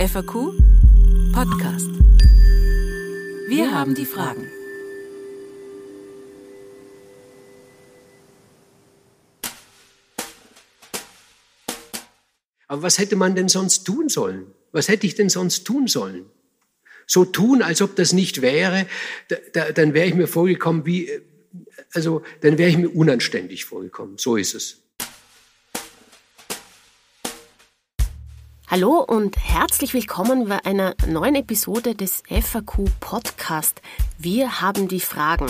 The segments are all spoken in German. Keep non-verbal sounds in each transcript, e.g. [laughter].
FAQ Podcast. Wir haben die Fragen. Aber was hätte man denn sonst tun sollen? Was hätte ich denn sonst tun sollen? So tun, als ob das nicht wäre, da, da, dann wäre ich mir vorgekommen wie, also dann wäre ich mir unanständig vorgekommen. So ist es. Hallo und herzlich willkommen bei einer neuen Episode des FAQ Podcast. Wir haben die Fragen.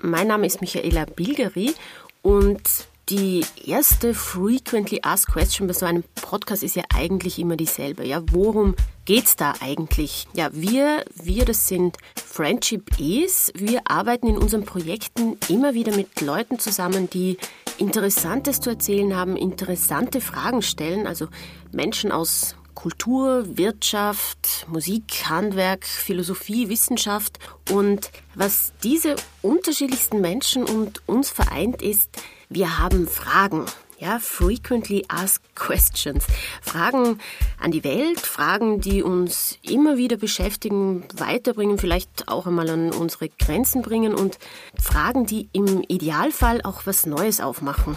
Mein Name ist Michaela Bilgeri und die erste Frequently Asked Question bei so einem Podcast ist ja eigentlich immer dieselbe. Ja, worum geht's da eigentlich? Ja, wir, wir, das sind Friendship Is. Wir arbeiten in unseren Projekten immer wieder mit Leuten zusammen, die Interessantes zu erzählen haben, interessante Fragen stellen, also Menschen aus Kultur, Wirtschaft, Musik, Handwerk, Philosophie, Wissenschaft. Und was diese unterschiedlichsten Menschen und uns vereint ist, wir haben Fragen. Ja, frequently asked questions. Fragen an die Welt, Fragen, die uns immer wieder beschäftigen, weiterbringen, vielleicht auch einmal an unsere Grenzen bringen und Fragen, die im Idealfall auch was Neues aufmachen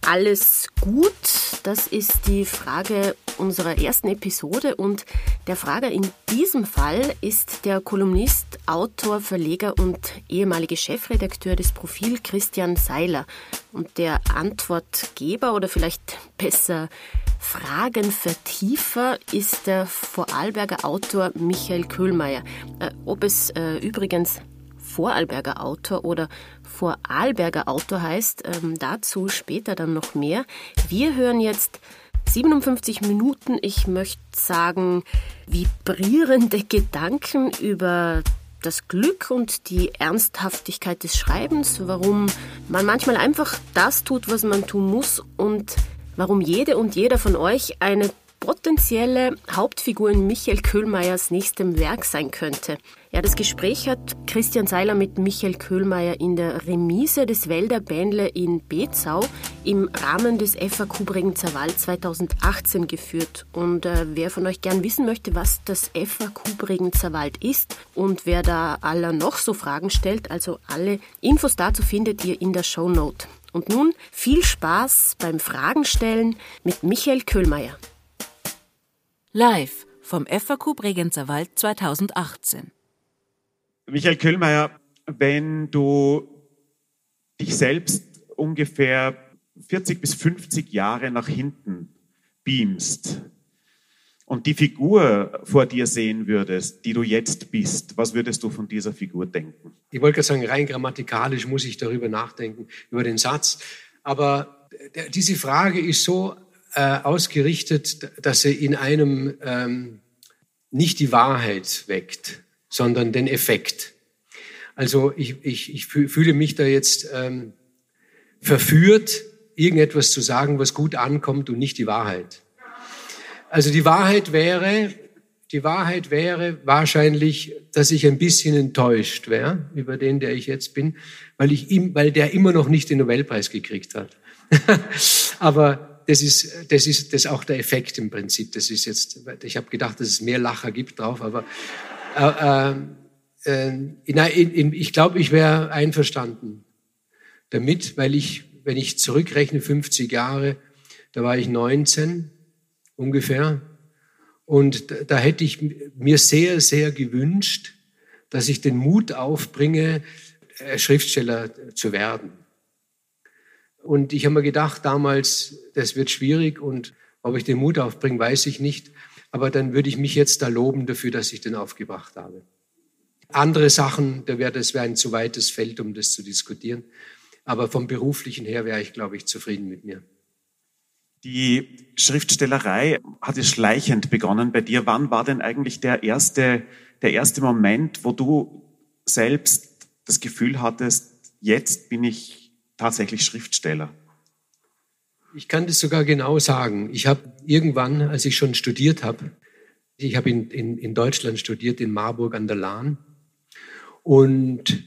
alles gut? Das ist die Frage unserer ersten Episode und der Frager in diesem Fall ist der Kolumnist, Autor, Verleger und ehemalige Chefredakteur des Profil Christian Seiler. Und der Antwortgeber oder vielleicht besser Fragenvertiefer ist der Vorarlberger Autor Michael Köhlmeier. Äh, ob es äh, übrigens Vorarlberger Autor oder Vorarlberger Autor heißt. Ähm, dazu später dann noch mehr. Wir hören jetzt 57 Minuten, ich möchte sagen, vibrierende Gedanken über das Glück und die Ernsthaftigkeit des Schreibens, warum man manchmal einfach das tut, was man tun muss und warum jede und jeder von euch eine potenzielle Hauptfigur in Michael Köhlmeiers nächstem Werk sein könnte. Ja, das Gespräch hat Christian Seiler mit Michael Köhlmeier in der Remise des Wälder Bändle in Bezau im Rahmen des FAQ Bregenzer Wald 2018 geführt. Und äh, wer von euch gern wissen möchte, was das FAQ Bregenzer Wald ist und wer da aller noch so Fragen stellt, also alle Infos dazu findet ihr in der Show Note. Und nun viel Spaß beim Fragenstellen mit Michael Köhlmeier. Live vom FAQ Bregenzer Wald 2018. Michael Köhlmeier, wenn du dich selbst ungefähr 40 bis 50 Jahre nach hinten beamst und die Figur vor dir sehen würdest, die du jetzt bist, was würdest du von dieser Figur denken? Ich wollte gerade sagen, rein grammatikalisch muss ich darüber nachdenken, über den Satz. Aber diese Frage ist so äh, ausgerichtet, dass er in einem ähm, nicht die Wahrheit weckt, sondern den Effekt. Also ich, ich, ich fühle mich da jetzt ähm, verführt, irgendetwas zu sagen, was gut ankommt und nicht die Wahrheit. Also die Wahrheit wäre, die Wahrheit wäre wahrscheinlich, dass ich ein bisschen enttäuscht wäre über den, der ich jetzt bin, weil ich ihm, weil der immer noch nicht den Nobelpreis gekriegt hat. [laughs] Aber das ist, das ist das ist auch der Effekt im Prinzip. Das ist jetzt, ich habe gedacht, dass es mehr Lacher gibt drauf, aber äh, äh, in, in, ich glaube, ich wäre einverstanden damit, weil ich, wenn ich zurückrechne, 50 Jahre, da war ich 19 ungefähr, und da, da hätte ich mir sehr, sehr gewünscht, dass ich den Mut aufbringe, äh, Schriftsteller zu werden. Und ich habe mir gedacht damals, das wird schwierig und ob ich den Mut aufbringe, weiß ich nicht. Aber dann würde ich mich jetzt da loben dafür, dass ich den aufgebracht habe. Andere Sachen, da wäre das wäre ein zu weites Feld, um das zu diskutieren. Aber vom beruflichen her wäre ich, glaube ich, zufrieden mit mir. Die Schriftstellerei hat es schleichend begonnen bei dir. Wann war denn eigentlich der erste, der erste Moment, wo du selbst das Gefühl hattest, jetzt bin ich tatsächlich Schriftsteller? Ich kann das sogar genau sagen. Ich habe irgendwann, als ich schon studiert habe, ich habe in, in, in Deutschland studiert, in Marburg an der Lahn. Und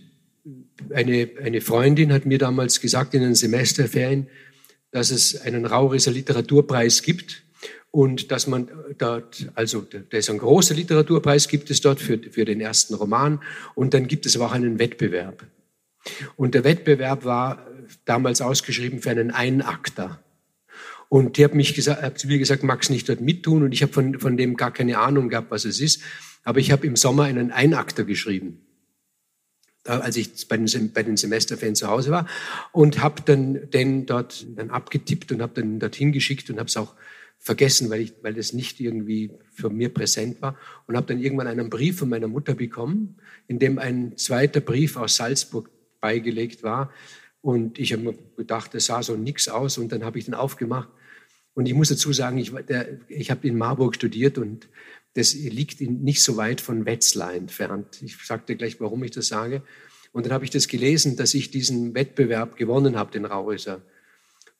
eine, eine Freundin hat mir damals gesagt in den Semesterferien, dass es einen Raurisser Literaturpreis gibt und dass man dort, also da ist ein großer Literaturpreis, gibt es dort für, für den ersten Roman und dann gibt es aber auch einen Wettbewerb. Und der Wettbewerb war damals ausgeschrieben für einen Einakter. Und die hat mich gesagt, hat zu mir gesagt, magst nicht dort mittun? Und ich habe von, von dem gar keine Ahnung gehabt, was es ist. Aber ich habe im Sommer einen Einakter geschrieben, als ich bei den, bei den Semesterferien zu Hause war und habe dann den dort dann abgetippt und habe dann dorthin geschickt und habe es auch vergessen, weil, ich, weil das nicht irgendwie für mir präsent war und habe dann irgendwann einen Brief von meiner Mutter bekommen, in dem ein zweiter Brief aus Salzburg beigelegt war. Und ich habe mir gedacht, das sah so nix aus und dann habe ich den aufgemacht. Und ich muss dazu sagen, ich, ich habe in Marburg studiert und das liegt nicht so weit von Wetzlar entfernt. Ich sagte gleich, warum ich das sage. Und dann habe ich das gelesen, dass ich diesen Wettbewerb gewonnen habe, den Raurisser.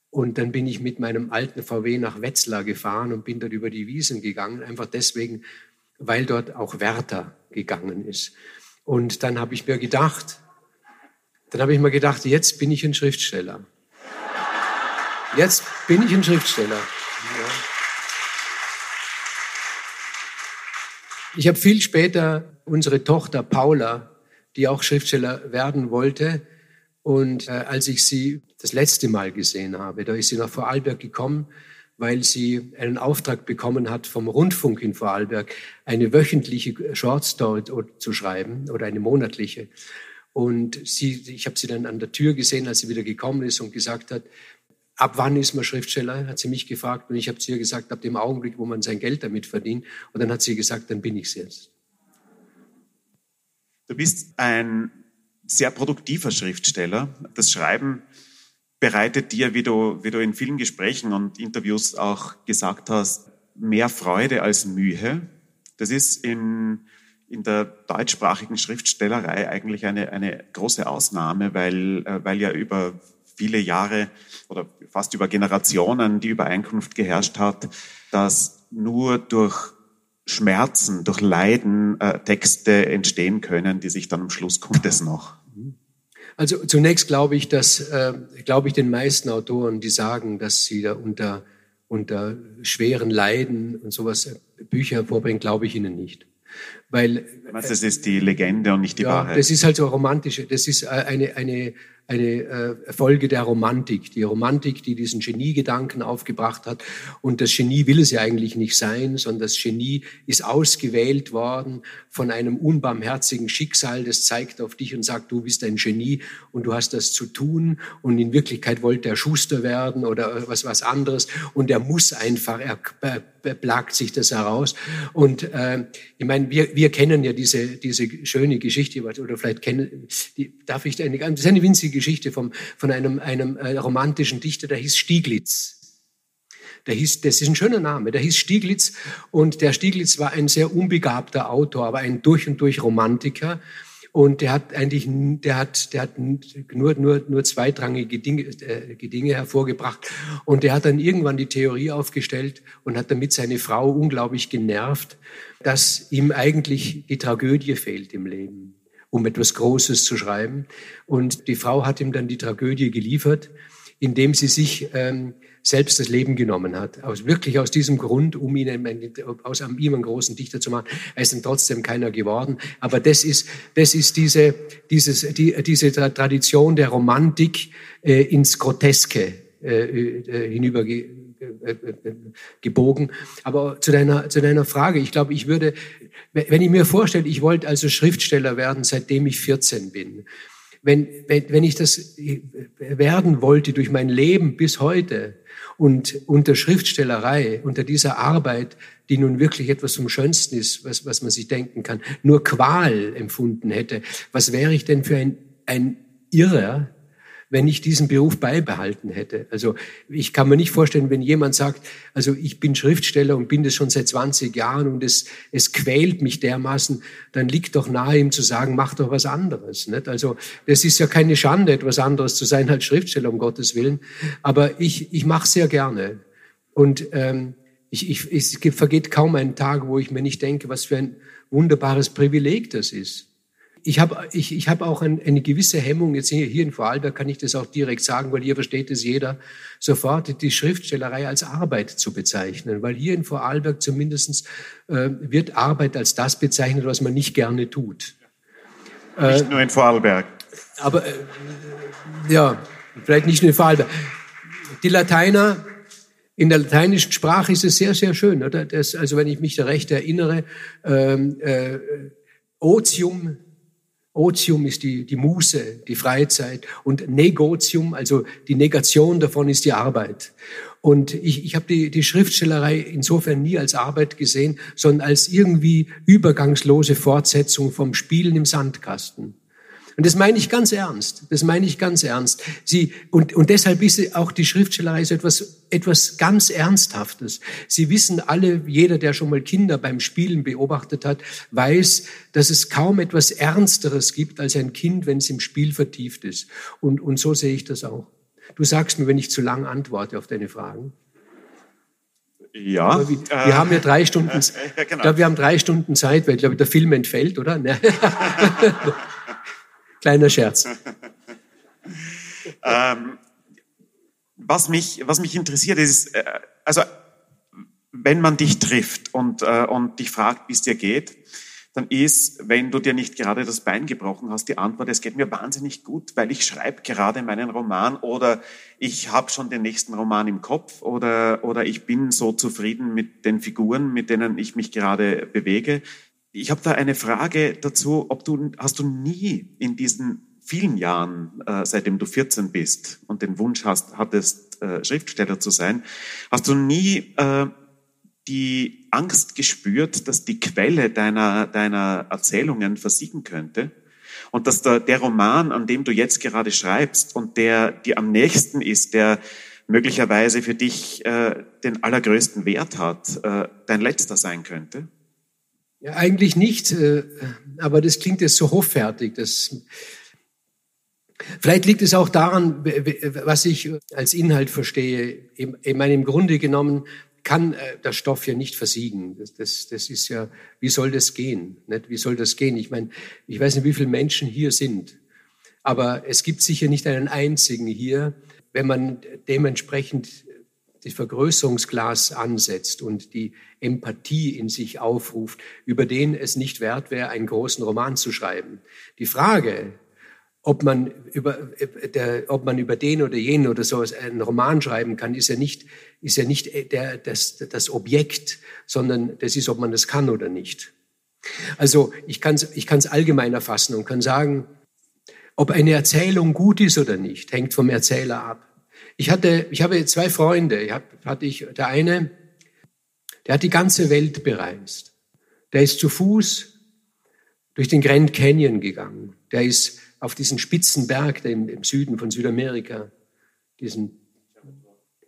Und dann bin ich mit meinem alten VW nach Wetzlar gefahren und bin dort über die Wiesen gegangen, einfach deswegen, weil dort auch Werther gegangen ist. Und dann habe ich mir gedacht, dann habe ich mir gedacht, jetzt bin ich ein Schriftsteller. Jetzt bin ich ein Schriftsteller. Ich habe viel später unsere Tochter Paula, die auch Schriftsteller werden wollte, und äh, als ich sie das letzte Mal gesehen habe, da ist sie nach Vorarlberg gekommen, weil sie einen Auftrag bekommen hat vom Rundfunk in Vorarlberg, eine wöchentliche Shortstory zu schreiben oder eine monatliche. Und sie, ich habe sie dann an der Tür gesehen, als sie wieder gekommen ist und gesagt hat, ab wann ist man Schriftsteller, hat sie mich gefragt. Und ich habe zu ihr gesagt, ab dem Augenblick, wo man sein Geld damit verdient. Und dann hat sie gesagt, dann bin ich es jetzt. Du bist ein sehr produktiver Schriftsteller. Das Schreiben bereitet dir, wie du, wie du in vielen Gesprächen und Interviews auch gesagt hast, mehr Freude als Mühe. Das ist in, in der deutschsprachigen Schriftstellerei eigentlich eine, eine große Ausnahme, weil, äh, weil ja über viele Jahre oder fast über Generationen die Übereinkunft geherrscht hat, dass nur durch Schmerzen, durch Leiden äh, Texte entstehen können, die sich dann am Schluss kommt es noch. Also zunächst glaube ich, dass äh, glaube ich den meisten Autoren, die sagen, dass sie da unter unter schweren Leiden und sowas äh, Bücher hervorbringen, glaube ich ihnen nicht. Weil Was, das ist die Legende und nicht die ja, Wahrheit. Das ist halt so romantische, das ist äh, eine, eine, eine äh, Folge der Romantik. Die Romantik, die diesen Geniegedanken aufgebracht hat. Und das Genie will es ja eigentlich nicht sein, sondern das Genie ist ausgewählt worden von einem unbarmherzigen Schicksal. Das zeigt auf dich und sagt, du bist ein Genie und du hast das zu tun. Und in Wirklichkeit wollte er Schuster werden oder was, was anderes. Und er muss einfach, er plagt sich das heraus. Und äh, ich meine, wir, wir kennen ja diese, diese schöne Geschichte, oder vielleicht kennen, die, darf ich eine, das ist eine winzige Geschichte vom, von einem, einem äh, romantischen Dichter, der hieß Stieglitz. Der hieß, das ist ein schöner Name, der hieß Stieglitz und der Stieglitz war ein sehr unbegabter Autor, aber ein durch und durch Romantiker. Und der hat eigentlich, der hat, der hat nur, nur, nur zweitrangige Dinge, äh, Dinge hervorgebracht. Und der hat dann irgendwann die Theorie aufgestellt und hat damit seine Frau unglaublich genervt, dass ihm eigentlich die Tragödie fehlt im Leben um etwas Großes zu schreiben. Und die Frau hat ihm dann die Tragödie geliefert, indem sie sich ähm, selbst das Leben genommen hat. Aus, wirklich aus diesem Grund, um ihn, aus ihm einen großen Dichter zu machen. Er ist dann trotzdem keiner geworden. Aber das ist, das ist diese, dieses, die, diese Tradition der Romantik äh, ins Groteske äh, äh, hinüber äh, gebogen. Aber zu deiner, zu deiner Frage, ich glaube, ich würde, wenn ich mir vorstelle, ich wollte also Schriftsteller werden, seitdem ich 14 bin. Wenn, wenn, wenn ich das werden wollte durch mein Leben bis heute und unter Schriftstellerei, unter dieser Arbeit, die nun wirklich etwas vom Schönsten ist, was, was man sich denken kann, nur Qual empfunden hätte, was wäre ich denn für ein, ein Irrer, wenn ich diesen Beruf beibehalten hätte. Also ich kann mir nicht vorstellen, wenn jemand sagt, also ich bin Schriftsteller und bin das schon seit 20 Jahren und es, es quält mich dermaßen, dann liegt doch nahe ihm zu sagen, mach doch was anderes. Nicht? Also das ist ja keine Schande, etwas anderes zu sein als Schriftsteller, um Gottes Willen. Aber ich, ich mache sehr gerne. Und ähm, ich, ich, es vergeht kaum ein Tag, wo ich mir nicht denke, was für ein wunderbares Privileg das ist ich habe ich, ich hab auch ein, eine gewisse Hemmung, jetzt hier, hier in Vorarlberg kann ich das auch direkt sagen, weil hier versteht es jeder, sofort die Schriftstellerei als Arbeit zu bezeichnen. Weil hier in Vorarlberg zumindest äh, wird Arbeit als das bezeichnet, was man nicht gerne tut. Nicht äh, nur in Vorarlberg. Aber äh, ja, vielleicht nicht nur in Vorarlberg. Die Lateiner, in der lateinischen Sprache ist es sehr, sehr schön. Oder? Das, also wenn ich mich da recht erinnere, ähm, äh, Otium, Otium ist die, die Muße, die Freizeit und Negotium, also die Negation davon ist die Arbeit. Und ich, ich habe die, die Schriftstellerei insofern nie als Arbeit gesehen, sondern als irgendwie übergangslose Fortsetzung vom Spielen im Sandkasten. Und das meine ich ganz ernst. Das meine ich ganz ernst. Sie, und, und deshalb ist auch die Schriftstellerei so etwas, etwas ganz Ernsthaftes. Sie wissen alle, jeder, der schon mal Kinder beim Spielen beobachtet hat, weiß, dass es kaum etwas Ernsteres gibt als ein Kind, wenn es im Spiel vertieft ist. Und, und so sehe ich das auch. Du sagst mir, wenn ich zu lang antworte auf deine Fragen. Ja. Wir, wir äh, haben ja drei Stunden, äh, äh, genau. ich glaube, wir haben drei Stunden Zeit, weil ich glaube, der Film entfällt, oder? [laughs] Kleiner Scherz. [laughs] ähm, was, mich, was mich interessiert ist, äh, also wenn man dich trifft und, äh, und dich fragt, wie es dir geht, dann ist, wenn du dir nicht gerade das Bein gebrochen hast, die Antwort, es geht mir wahnsinnig gut, weil ich schreibe gerade meinen Roman oder ich habe schon den nächsten Roman im Kopf oder, oder ich bin so zufrieden mit den Figuren, mit denen ich mich gerade bewege. Ich habe da eine Frage dazu, ob du, hast du nie in diesen vielen Jahren, äh, seitdem du 14 bist und den Wunsch hast, hattest, äh, Schriftsteller zu sein, hast du nie äh, die Angst gespürt, dass die Quelle deiner, deiner Erzählungen versiegen könnte? Und dass der, der Roman, an dem du jetzt gerade schreibst und der dir am nächsten ist, der möglicherweise für dich äh, den allergrößten Wert hat, äh, dein letzter sein könnte? Ja, eigentlich nicht, äh, aber das klingt jetzt so hoffärtig. Das, vielleicht liegt es auch daran, was ich als Inhalt verstehe. Ich meine, im Grunde genommen kann äh, der Stoff ja nicht versiegen. Das, das, das ist ja, wie soll das gehen? Nicht? Wie soll das gehen? Ich meine, ich weiß nicht, wie viele Menschen hier sind, aber es gibt sicher nicht einen einzigen hier, wenn man dementsprechend das Vergrößerungsglas ansetzt und die Empathie in sich aufruft, über den es nicht wert wäre, einen großen Roman zu schreiben. Die Frage, ob man über, der, ob man über den oder jenen oder so einen Roman schreiben kann, ist ja nicht, ist ja nicht der, das, das Objekt, sondern das ist, ob man das kann oder nicht. Also ich kann es ich kann's allgemein erfassen und kann sagen, ob eine Erzählung gut ist oder nicht, hängt vom Erzähler ab. Ich hatte, ich habe zwei Freunde. Ich hab, hatte ich, der eine, der hat die ganze Welt bereist. Der ist zu Fuß durch den Grand Canyon gegangen. Der ist auf diesen spitzen Berg im, im Süden von Südamerika, diesen,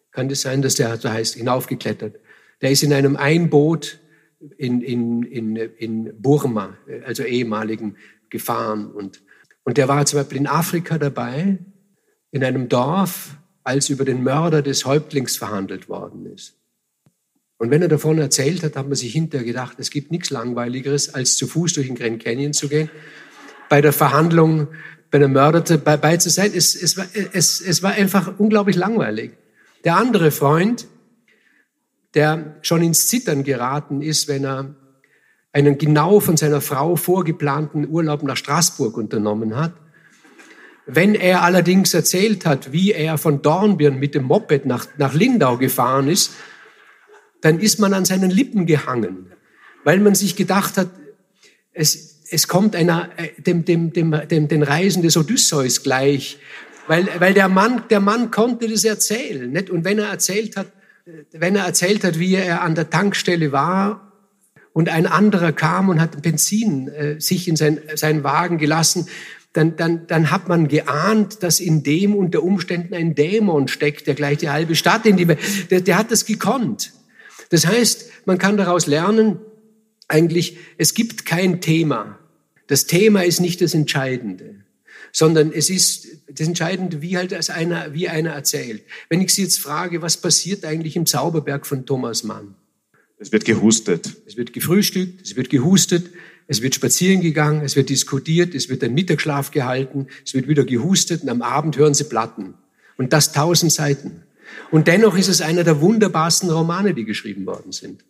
kann das sein, dass der so heißt, hinaufgeklettert. Der ist in einem Einboot in, in, in, in Burma, also ehemaligen, gefahren. Und, und der war zum Beispiel in Afrika dabei, in einem Dorf, als über den Mörder des Häuptlings verhandelt worden ist. Und wenn er davon erzählt hat, hat man sich hinterher gedacht, es gibt nichts Langweiligeres, als zu Fuß durch den Grand Canyon zu gehen, bei der Verhandlung bei einem Mörder dabei zu sein. Es, es, war, es, es war einfach unglaublich langweilig. Der andere Freund, der schon ins Zittern geraten ist, wenn er einen genau von seiner Frau vorgeplanten Urlaub nach Straßburg unternommen hat, wenn er allerdings erzählt hat, wie er von Dornbirn mit dem Moped nach, nach Lindau gefahren ist, dann ist man an seinen Lippen gehangen, weil man sich gedacht hat, es, es kommt einer, äh, dem, dem, dem, dem, den Reisen des Odysseus gleich, weil, weil der Mann, der Mann konnte das erzählen, nicht? Und wenn er erzählt hat, wenn er erzählt hat, wie er an der Tankstelle war und ein anderer kam und hat Benzin äh, sich in sein, seinen Wagen gelassen, dann, dann, dann hat man geahnt, dass in dem unter Umständen ein Dämon steckt, der gleich die halbe Stadt in die Welt, der, der hat das gekonnt. Das heißt, man kann daraus lernen, eigentlich, es gibt kein Thema. Das Thema ist nicht das Entscheidende, sondern es ist das Entscheidende, wie halt als einer, wie einer erzählt. Wenn ich Sie jetzt frage, was passiert eigentlich im Zauberberg von Thomas Mann? Es wird gehustet. Es wird gefrühstückt, es wird gehustet, es wird spazieren gegangen, es wird diskutiert, es wird ein Mittagsschlaf gehalten, es wird wieder gehustet und am Abend hören sie Platten. Und das tausend Seiten. Und dennoch ist es einer der wunderbarsten Romane, die geschrieben worden sind.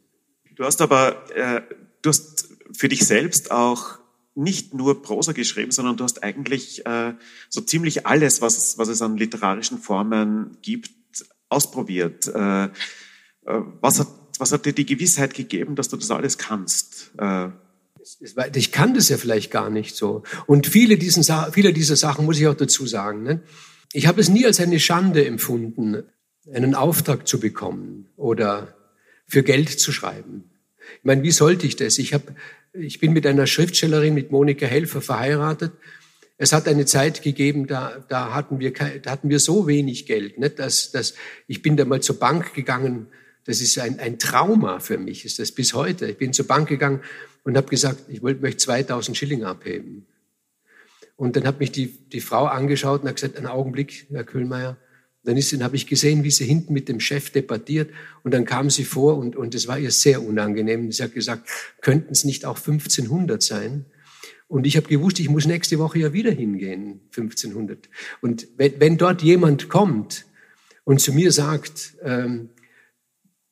Du hast aber, äh, du hast für dich selbst auch nicht nur Prosa geschrieben, sondern du hast eigentlich äh, so ziemlich alles, was es, was es an literarischen Formen gibt, ausprobiert. Äh, äh, was, hat, was hat dir die Gewissheit gegeben, dass du das alles kannst? Äh, ich kann das ja vielleicht gar nicht so. Und viele, diesen, viele dieser Sachen muss ich auch dazu sagen. Ne? Ich habe es nie als eine Schande empfunden, einen Auftrag zu bekommen oder für Geld zu schreiben. Ich meine, wie sollte ich das? Ich, hab, ich bin mit einer Schriftstellerin, mit Monika Helfer, verheiratet. Es hat eine Zeit gegeben, da, da, hatten, wir, da hatten wir so wenig Geld, nicht? Dass, dass ich bin da mal zur Bank gegangen. Das ist ein, ein Trauma für mich, ist das bis heute. Ich bin zur Bank gegangen und habe gesagt, ich wollte, möchte 2000 Schilling abheben. Und dann hat mich die, die Frau angeschaut und hat gesagt, einen Augenblick, Herr Kühlmeier. Dann ist, dann habe ich gesehen, wie sie hinten mit dem Chef debattiert und dann kam sie vor und, und es war ihr sehr unangenehm. Sie hat gesagt, könnten es nicht auch 1500 sein? Und ich habe gewusst, ich muss nächste Woche ja wieder hingehen, 1500. Und wenn, wenn dort jemand kommt und zu mir sagt, ähm,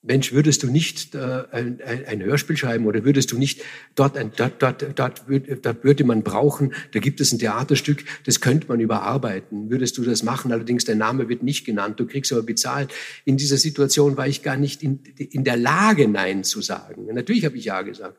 Mensch, würdest du nicht äh, ein, ein, Hörspiel schreiben oder würdest du nicht dort, ein, dort, dort, dort, dort würde man brauchen, da gibt es ein Theaterstück, das könnte man überarbeiten. Würdest du das machen? Allerdings, dein Name wird nicht genannt, du kriegst aber bezahlt. In dieser Situation war ich gar nicht in, in der Lage, Nein zu sagen. Natürlich habe ich Ja gesagt.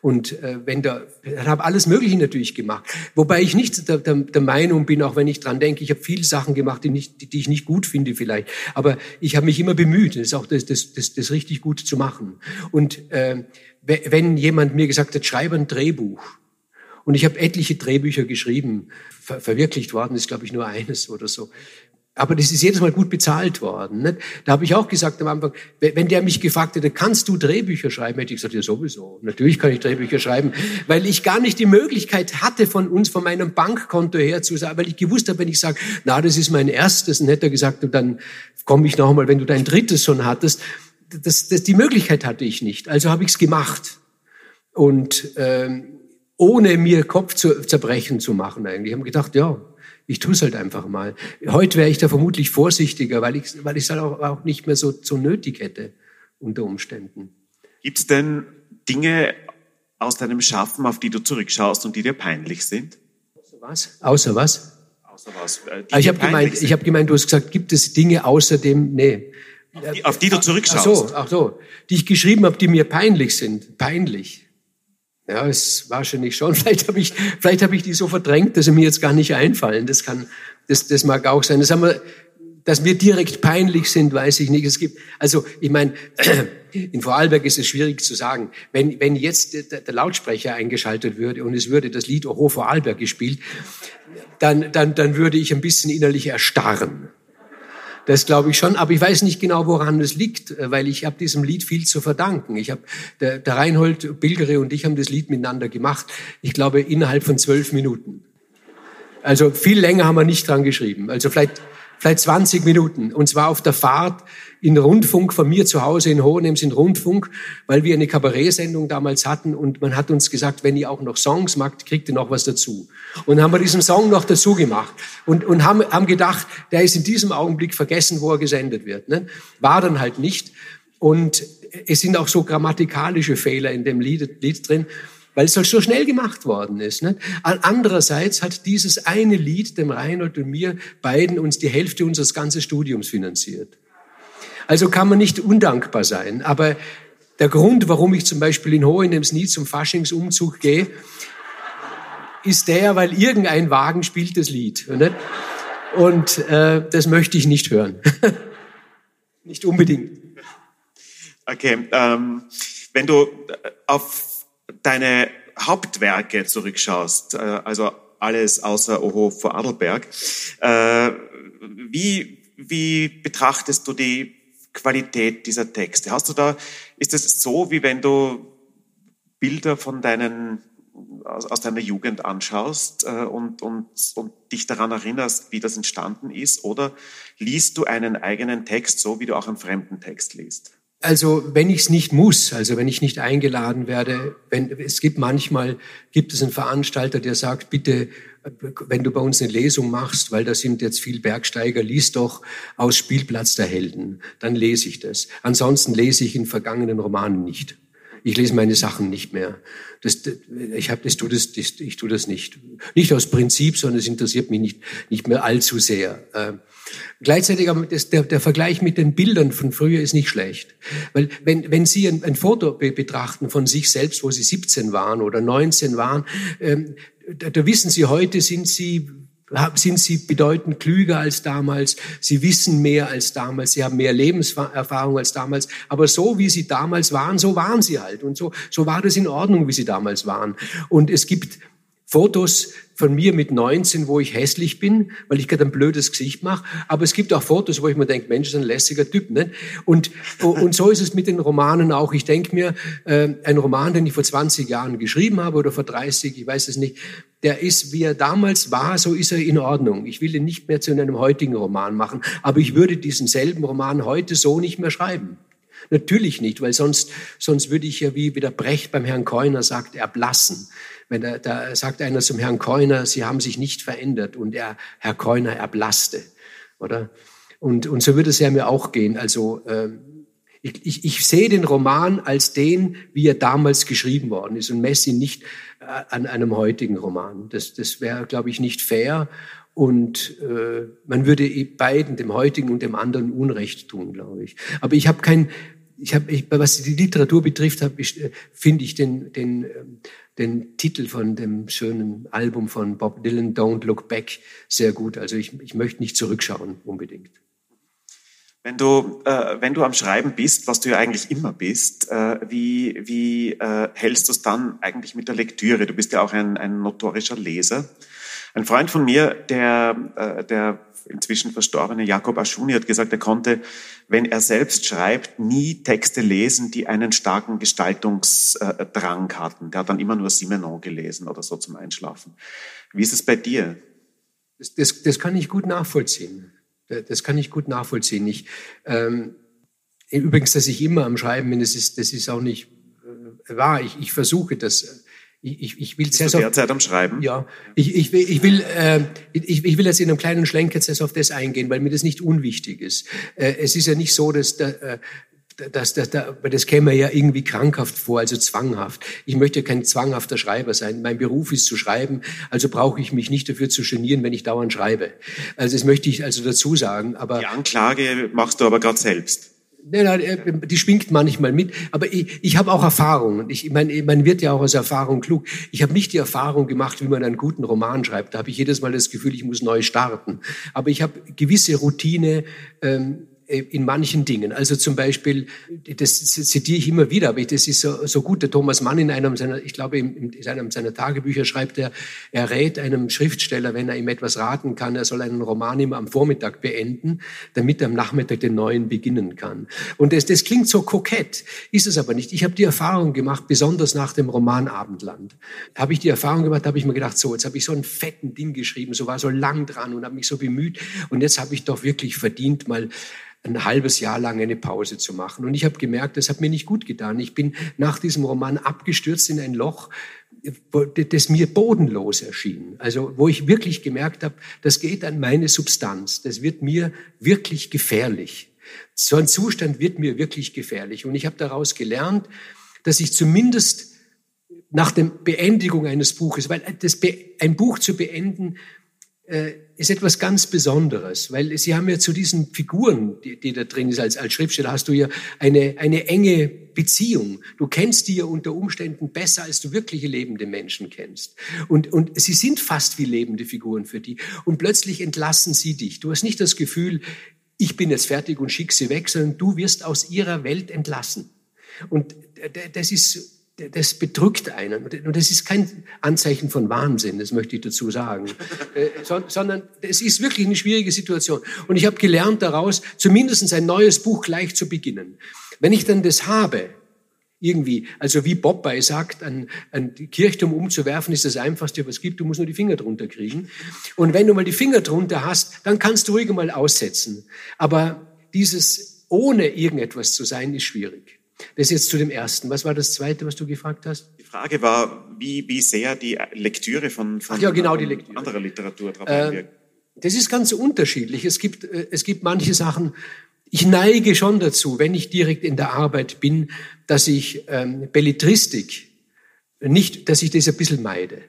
Und äh, wenn da, habe alles Mögliche natürlich gemacht. Wobei ich nicht der, der, der Meinung bin, auch wenn ich dran denke, ich habe viele Sachen gemacht, die, nicht, die, die ich nicht gut finde vielleicht. Aber ich habe mich immer bemüht, das ist auch das, das, das, das richtig gut zu machen. Und äh, wenn jemand mir gesagt hat, schreibe ein Drehbuch, und ich habe etliche Drehbücher geschrieben, ver verwirklicht worden ist, glaube ich, nur eines oder so. Aber das ist jedes Mal gut bezahlt worden. Nicht? Da habe ich auch gesagt am Anfang, wenn der mich gefragt hätte, kannst du Drehbücher schreiben, hätte ich gesagt, ja sowieso. Natürlich kann ich Drehbücher schreiben, weil ich gar nicht die Möglichkeit hatte von uns, von meinem Bankkonto her zu sagen, weil ich gewusst habe, wenn ich sage, na, das ist mein erstes, dann hätte er gesagt, und dann komme ich noch einmal, wenn du dein drittes schon hattest. Das, das, die Möglichkeit hatte ich nicht. Also habe ich es gemacht. Und ähm, ohne mir Kopf zu zerbrechen zu machen eigentlich. Ich habe gedacht, ja, ich tue es halt einfach mal. Heute wäre ich da vermutlich vorsichtiger, weil ich weil ich es halt auch, auch nicht mehr so, so nötig hätte unter Umständen. Gibt es denn Dinge aus deinem Schaffen, auf die du zurückschaust und die dir peinlich sind? Außer was? Außer was? Außer was? Äh, ah, ich habe gemeint, ich habe gemeint, du hast gesagt, gibt es Dinge außer dem? Nee. Auf die, auf die du zurückschaust. Ach so, ach so, die ich geschrieben habe, die mir peinlich sind. Peinlich. Ja, es wahrscheinlich schon. [laughs] Vielleicht habe ich, vielleicht habe ich die so verdrängt, dass sie mir jetzt gar nicht einfallen. Das kann, das, das mag auch sein. Das haben wir, dass wir direkt peinlich sind, weiß ich nicht. Es gibt, also ich meine, [clears throat] in Vorarlberg ist es schwierig zu sagen. Wenn, wenn jetzt der, der Lautsprecher eingeschaltet würde und es würde das Lied Oho Vorarlberg gespielt, dann, dann, dann würde ich ein bisschen innerlich erstarren. Das glaube ich schon, aber ich weiß nicht genau, woran es liegt, äh, weil ich habe diesem Lied viel zu verdanken. Ich habe der, der Reinhold Bilgere und ich haben das Lied miteinander gemacht. Ich glaube innerhalb von zwölf Minuten. Also viel länger haben wir nicht dran geschrieben. Also vielleicht vielleicht 20 Minuten. Und zwar auf der Fahrt in Rundfunk von mir zu Hause in Hohenems in Rundfunk, weil wir eine Kabarettsendung damals hatten und man hat uns gesagt, wenn ihr auch noch Songs macht, kriegt ihr noch was dazu. Und haben wir diesen Song noch dazu gemacht und, und haben, haben gedacht, der ist in diesem Augenblick vergessen, wo er gesendet wird. Ne? War dann halt nicht. Und es sind auch so grammatikalische Fehler in dem Lied, Lied drin weil es halt so schnell gemacht worden ist. Nicht? Andererseits hat dieses eine Lied dem Reinhold und mir beiden uns die Hälfte unseres ganzen Studiums finanziert. Also kann man nicht undankbar sein. Aber der Grund, warum ich zum Beispiel in Hohenems nie zum Faschingsumzug gehe, ist der, weil irgendein Wagen spielt das Lied. Nicht? Und äh, das möchte ich nicht hören. [laughs] nicht unbedingt. Okay, ähm, wenn du auf deine Hauptwerke zurückschaust, äh, also alles außer Oho vor Adelberg, äh, wie, wie betrachtest du die Qualität dieser Texte? Hast du da, ist es so, wie wenn du Bilder von deinen aus, aus deiner Jugend anschaust äh, und, und, und dich daran erinnerst, wie das entstanden ist? Oder liest du einen eigenen Text so, wie du auch einen fremden Text liest? Also wenn ich es nicht muss, also wenn ich nicht eingeladen werde, wenn es gibt manchmal gibt es einen Veranstalter, der sagt, bitte, wenn du bei uns eine Lesung machst, weil da sind jetzt viel Bergsteiger, lies doch aus Spielplatz der Helden, dann lese ich das. Ansonsten lese ich in vergangenen Romanen nicht. Ich lese meine Sachen nicht mehr. Das, ich habe das, tu das, das, ich tue das nicht. Nicht aus Prinzip, sondern es interessiert mich nicht, nicht mehr allzu sehr. Äh, Gleichzeitig aber das, der, der Vergleich mit den Bildern von früher ist nicht schlecht. Weil wenn, wenn Sie ein, ein Foto be betrachten von sich selbst, wo Sie 17 waren oder 19 waren, ähm, da, da wissen Sie, heute sind Sie sind sie bedeutend klüger als damals, sie wissen mehr als damals, sie haben mehr Lebenserfahrung als damals, aber so wie sie damals waren, so waren sie halt. Und so, so war das in Ordnung, wie sie damals waren. Und es gibt Fotos von mir mit 19, wo ich hässlich bin, weil ich gerade ein blödes Gesicht mache. Aber es gibt auch Fotos, wo ich mir denke, Mensch, ist ein lässiger Typ. Ne? Und, und so ist es mit den Romanen auch. Ich denke mir, äh, ein Roman, den ich vor 20 Jahren geschrieben habe oder vor 30, ich weiß es nicht, der ist, wie er damals war, so ist er in Ordnung. Ich will ihn nicht mehr zu einem heutigen Roman machen, aber ich würde diesen selben Roman heute so nicht mehr schreiben. Natürlich nicht, weil sonst, sonst würde ich ja, wie, wie der Brecht beim Herrn Keuner sagt, erblassen. Wenn da, da sagt einer zum Herrn Keuner, Sie haben sich nicht verändert und er, Herr Keuner erblasste, oder? Und, und so würde es ja mir auch gehen. Also äh, ich, ich, ich sehe den Roman als den, wie er damals geschrieben worden ist und messe ihn nicht äh, an einem heutigen Roman. Das, das wäre, glaube ich, nicht fair und äh, man würde beiden, dem heutigen und dem anderen, Unrecht tun, glaube ich. Aber ich habe kein, ich habe, ich, was die Literatur betrifft, äh, finde ich den, den, ähm, den Titel von dem schönen Album von Bob Dylan, Don't Look Back, sehr gut. Also ich, ich möchte nicht zurückschauen unbedingt. Wenn du, äh, wenn du am Schreiben bist, was du ja eigentlich immer bist, äh, wie, wie äh, hältst du es dann eigentlich mit der Lektüre? Du bist ja auch ein, ein notorischer Leser. Ein Freund von mir, der, äh, der inzwischen verstorbene Jakob Aschuni hat gesagt, er konnte, wenn er selbst schreibt, nie Texte lesen, die einen starken Gestaltungsdrang hatten. Der hat dann immer nur Simenon gelesen oder so zum Einschlafen. Wie ist es bei dir? Das, das, das kann ich gut nachvollziehen. Das kann ich gut nachvollziehen. Ich, ähm, übrigens, dass ich immer am Schreiben bin, das ist, das ist auch nicht äh, wahr. Ich, ich versuche das ich, ich, ich will Bist sehr du derzeit am Schreiben? Ja, ich, ich, ich, will, äh, ich, ich will jetzt in einem kleinen Schlenk jetzt auf das eingehen, weil mir das nicht unwichtig ist. Äh, es ist ja nicht so, dass da, äh, das, das, das, das käme ja irgendwie krankhaft vor, also zwanghaft. Ich möchte kein zwanghafter Schreiber sein. Mein Beruf ist zu schreiben, also brauche ich mich nicht dafür zu genieren, wenn ich dauernd schreibe. Also das möchte ich also dazu sagen. Aber die Anklage machst du aber gerade selbst. Die schwingt manchmal mit, aber ich, ich habe auch Erfahrung. Ich meine, man wird ja auch aus Erfahrung klug. Ich habe nicht die Erfahrung gemacht, wie man einen guten Roman schreibt. Da habe ich jedes Mal das Gefühl, ich muss neu starten. Aber ich habe gewisse Routine. Ähm, äh, in manchen Dingen. Also zum Beispiel, das zitiere ich immer wieder, aber das ist so, so gut. Der Thomas Mann in einem seiner, ich glaube, in einem seiner Tagebücher schreibt er, er rät einem Schriftsteller, wenn er ihm etwas raten kann, er soll einen Roman immer am Vormittag beenden, damit er am Nachmittag den neuen beginnen kann. Und das, das klingt so kokett, ist es aber nicht. Ich habe die Erfahrung gemacht, besonders nach dem Roman Abendland, habe ich die Erfahrung gemacht, habe ich mir gedacht, so, jetzt habe ich so einen fetten Ding geschrieben, so war so lang dran und habe mich so bemüht und jetzt habe ich doch wirklich verdient, mal ein halbes Jahr lang eine Pause zu machen. Und ich habe gemerkt, das hat mir nicht gut getan. Ich bin nach diesem Roman abgestürzt in ein Loch, das mir bodenlos erschien. Also wo ich wirklich gemerkt habe, das geht an meine Substanz. Das wird mir wirklich gefährlich. So ein Zustand wird mir wirklich gefährlich. Und ich habe daraus gelernt, dass ich zumindest nach der Beendigung eines Buches, weil das, ein Buch zu beenden äh, ist etwas ganz Besonderes, weil Sie haben ja zu diesen Figuren, die, die da drin ist, als, als Schriftsteller hast du ja eine, eine enge Beziehung. Du kennst die ja unter Umständen besser, als du wirkliche lebende Menschen kennst. Und, und sie sind fast wie lebende Figuren für die. Und plötzlich entlassen sie dich. Du hast nicht das Gefühl, ich bin jetzt fertig und schicke sie weg, sondern du wirst aus ihrer Welt entlassen. Und das ist das bedrückt einen. Und das ist kein Anzeichen von Wahnsinn, das möchte ich dazu sagen, [laughs] äh, sondern es ist wirklich eine schwierige Situation. Und ich habe gelernt daraus, zumindest ein neues Buch gleich zu beginnen. Wenn ich dann das habe, irgendwie, also wie Popeye sagt, ein, ein Kirchturm umzuwerfen ist das Einfachste, was es gibt, du musst nur die Finger drunter kriegen. Und wenn du mal die Finger drunter hast, dann kannst du ruhig mal aussetzen. Aber dieses ohne irgendetwas zu sein, ist schwierig. Das ist jetzt zu dem ersten. Was war das zweite, was du gefragt hast? Die Frage war, wie, wie sehr die Lektüre von, von ja, genau, Lektüre. anderer Literatur drauf äh, Das ist ganz unterschiedlich. Es gibt, äh, es gibt manche Sachen, ich neige schon dazu, wenn ich direkt in der Arbeit bin, dass ich ähm, Belletristik, nicht, dass ich das ein bisschen meide,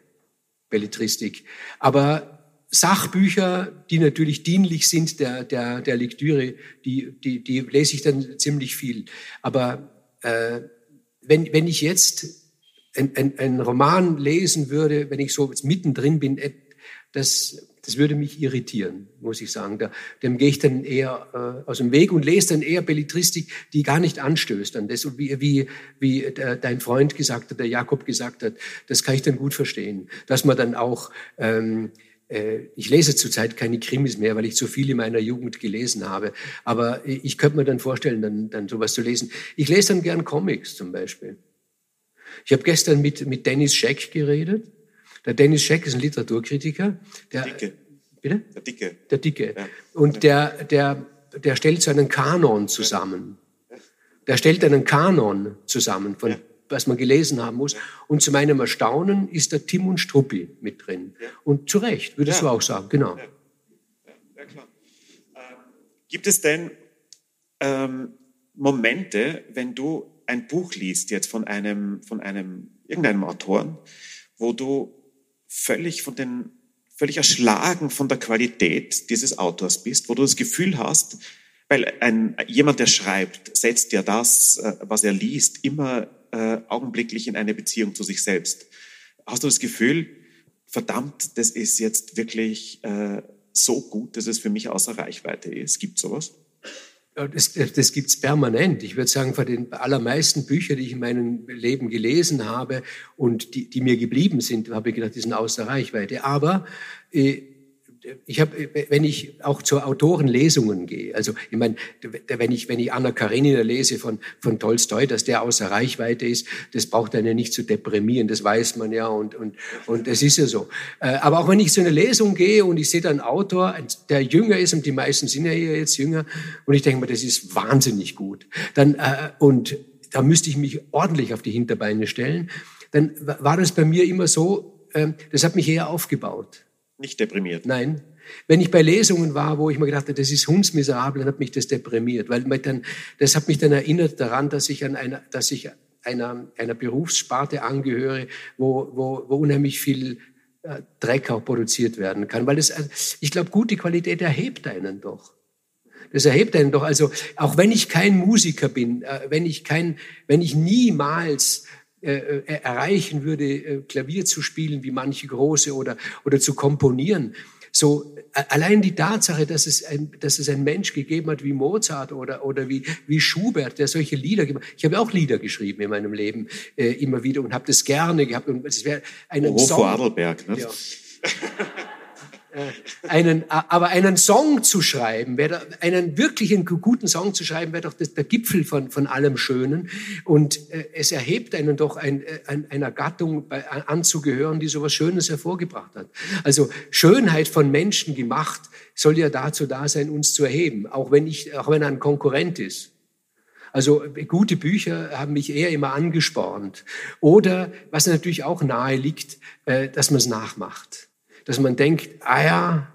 Belletristik. Aber Sachbücher, die natürlich dienlich sind der, der, der Lektüre, die, die, die lese ich dann ziemlich viel. Aber äh, wenn, wenn ich jetzt ein, ein, ein Roman lesen würde, wenn ich so mittendrin bin, das, das würde mich irritieren, muss ich sagen. Da, dem gehe ich dann eher äh, aus dem Weg und lese dann eher Belletristik, die gar nicht anstößt an das. Und wie, wie, wie der, dein Freund gesagt hat, der Jakob gesagt hat, das kann ich dann gut verstehen. Dass man dann auch ähm, äh, ich lese zurzeit keine Krimis mehr, weil ich zu viel in meiner Jugend gelesen habe. Aber ich könnte mir dann vorstellen, dann, dann sowas zu lesen. Ich lese dann gern Comics zum Beispiel. Ich habe gestern mit, mit Dennis Scheck geredet. Der Dennis Scheck ist ein Literaturkritiker. Der, der Dicke. Bitte? Der Dicke. Der Dicke. Ja. Und der, der, der stellt so einen Kanon zusammen. Der stellt einen Kanon zusammen von ja was man gelesen haben muss. Und zu meinem Erstaunen ist da Tim und Struppi mit drin. Und zu Recht, würdest ja. du auch sagen, genau. Ja, klar. Ähm, gibt es denn ähm, Momente, wenn du ein Buch liest, jetzt von einem, von einem, irgendeinem Autoren, wo du völlig von den, völlig erschlagen von der Qualität dieses Autors bist, wo du das Gefühl hast, weil ein, jemand, der schreibt, setzt ja das, äh, was er liest, immer äh, augenblicklich in eine Beziehung zu sich selbst. Hast du das Gefühl, verdammt, das ist jetzt wirklich äh, so gut, dass es für mich außer Reichweite ist? Gibt sowas? Das, das gibt es permanent. Ich würde sagen, von den allermeisten Büchern, die ich in meinem Leben gelesen habe und die, die mir geblieben sind, habe ich gedacht, die sind außer Reichweite. Aber äh, ich habe, wenn ich auch zu Autorenlesungen gehe, also ich meine, wenn ich wenn ich Anna Karenina lese von von Tolstoi, dass der außer Reichweite ist, das braucht einen ja nicht zu deprimieren, das weiß man ja und und und das ist ja so. Äh, aber auch wenn ich zu einer Lesung gehe und ich sehe da einen Autor, der jünger ist und die meisten sind ja jetzt jünger und ich denke mir, das ist wahnsinnig gut, dann äh, und da müsste ich mich ordentlich auf die Hinterbeine stellen, dann war das bei mir immer so, ähm, das hat mich eher aufgebaut. Nicht deprimiert? Nein. Wenn ich bei Lesungen war, wo ich mir gedacht habe, das ist hundsmiserabel, dann hat mich das deprimiert, weil dann, das hat mich dann erinnert daran, dass ich an einer, dass ich einer, einer Berufssparte angehöre, wo, wo, wo unheimlich viel äh, Dreck auch produziert werden kann. Weil das, äh, ich glaube, gute Qualität erhebt einen doch. Das erhebt einen doch. Also auch wenn ich kein Musiker bin, äh, wenn ich kein, wenn ich niemals äh, äh, erreichen würde, äh, Klavier zu spielen wie manche große oder, oder zu komponieren. So, allein die Tatsache, dass es ein, dass es ein Mensch gegeben hat wie Mozart oder, oder wie, wie Schubert, der solche Lieder gemacht Ich habe auch Lieder geschrieben in meinem Leben, äh, immer wieder und habe das gerne gehabt. Und es wäre einen Song. Adelberg, ne? Ja. [laughs] Äh, einen, aber einen Song zu schreiben, wäre einen wirklichen guten Song zu schreiben, wäre doch das, der Gipfel von, von allem Schönen. Und äh, es erhebt einen doch ein, äh, ein, einer Gattung bei, anzugehören, die so was Schönes hervorgebracht hat. Also Schönheit von Menschen gemacht soll ja dazu da sein, uns zu erheben, auch wenn ich, auch wenn er ein Konkurrent ist. Also gute Bücher haben mich eher immer angespornt. Oder was natürlich auch nahe liegt, äh, dass man es nachmacht dass man denkt, ah ja,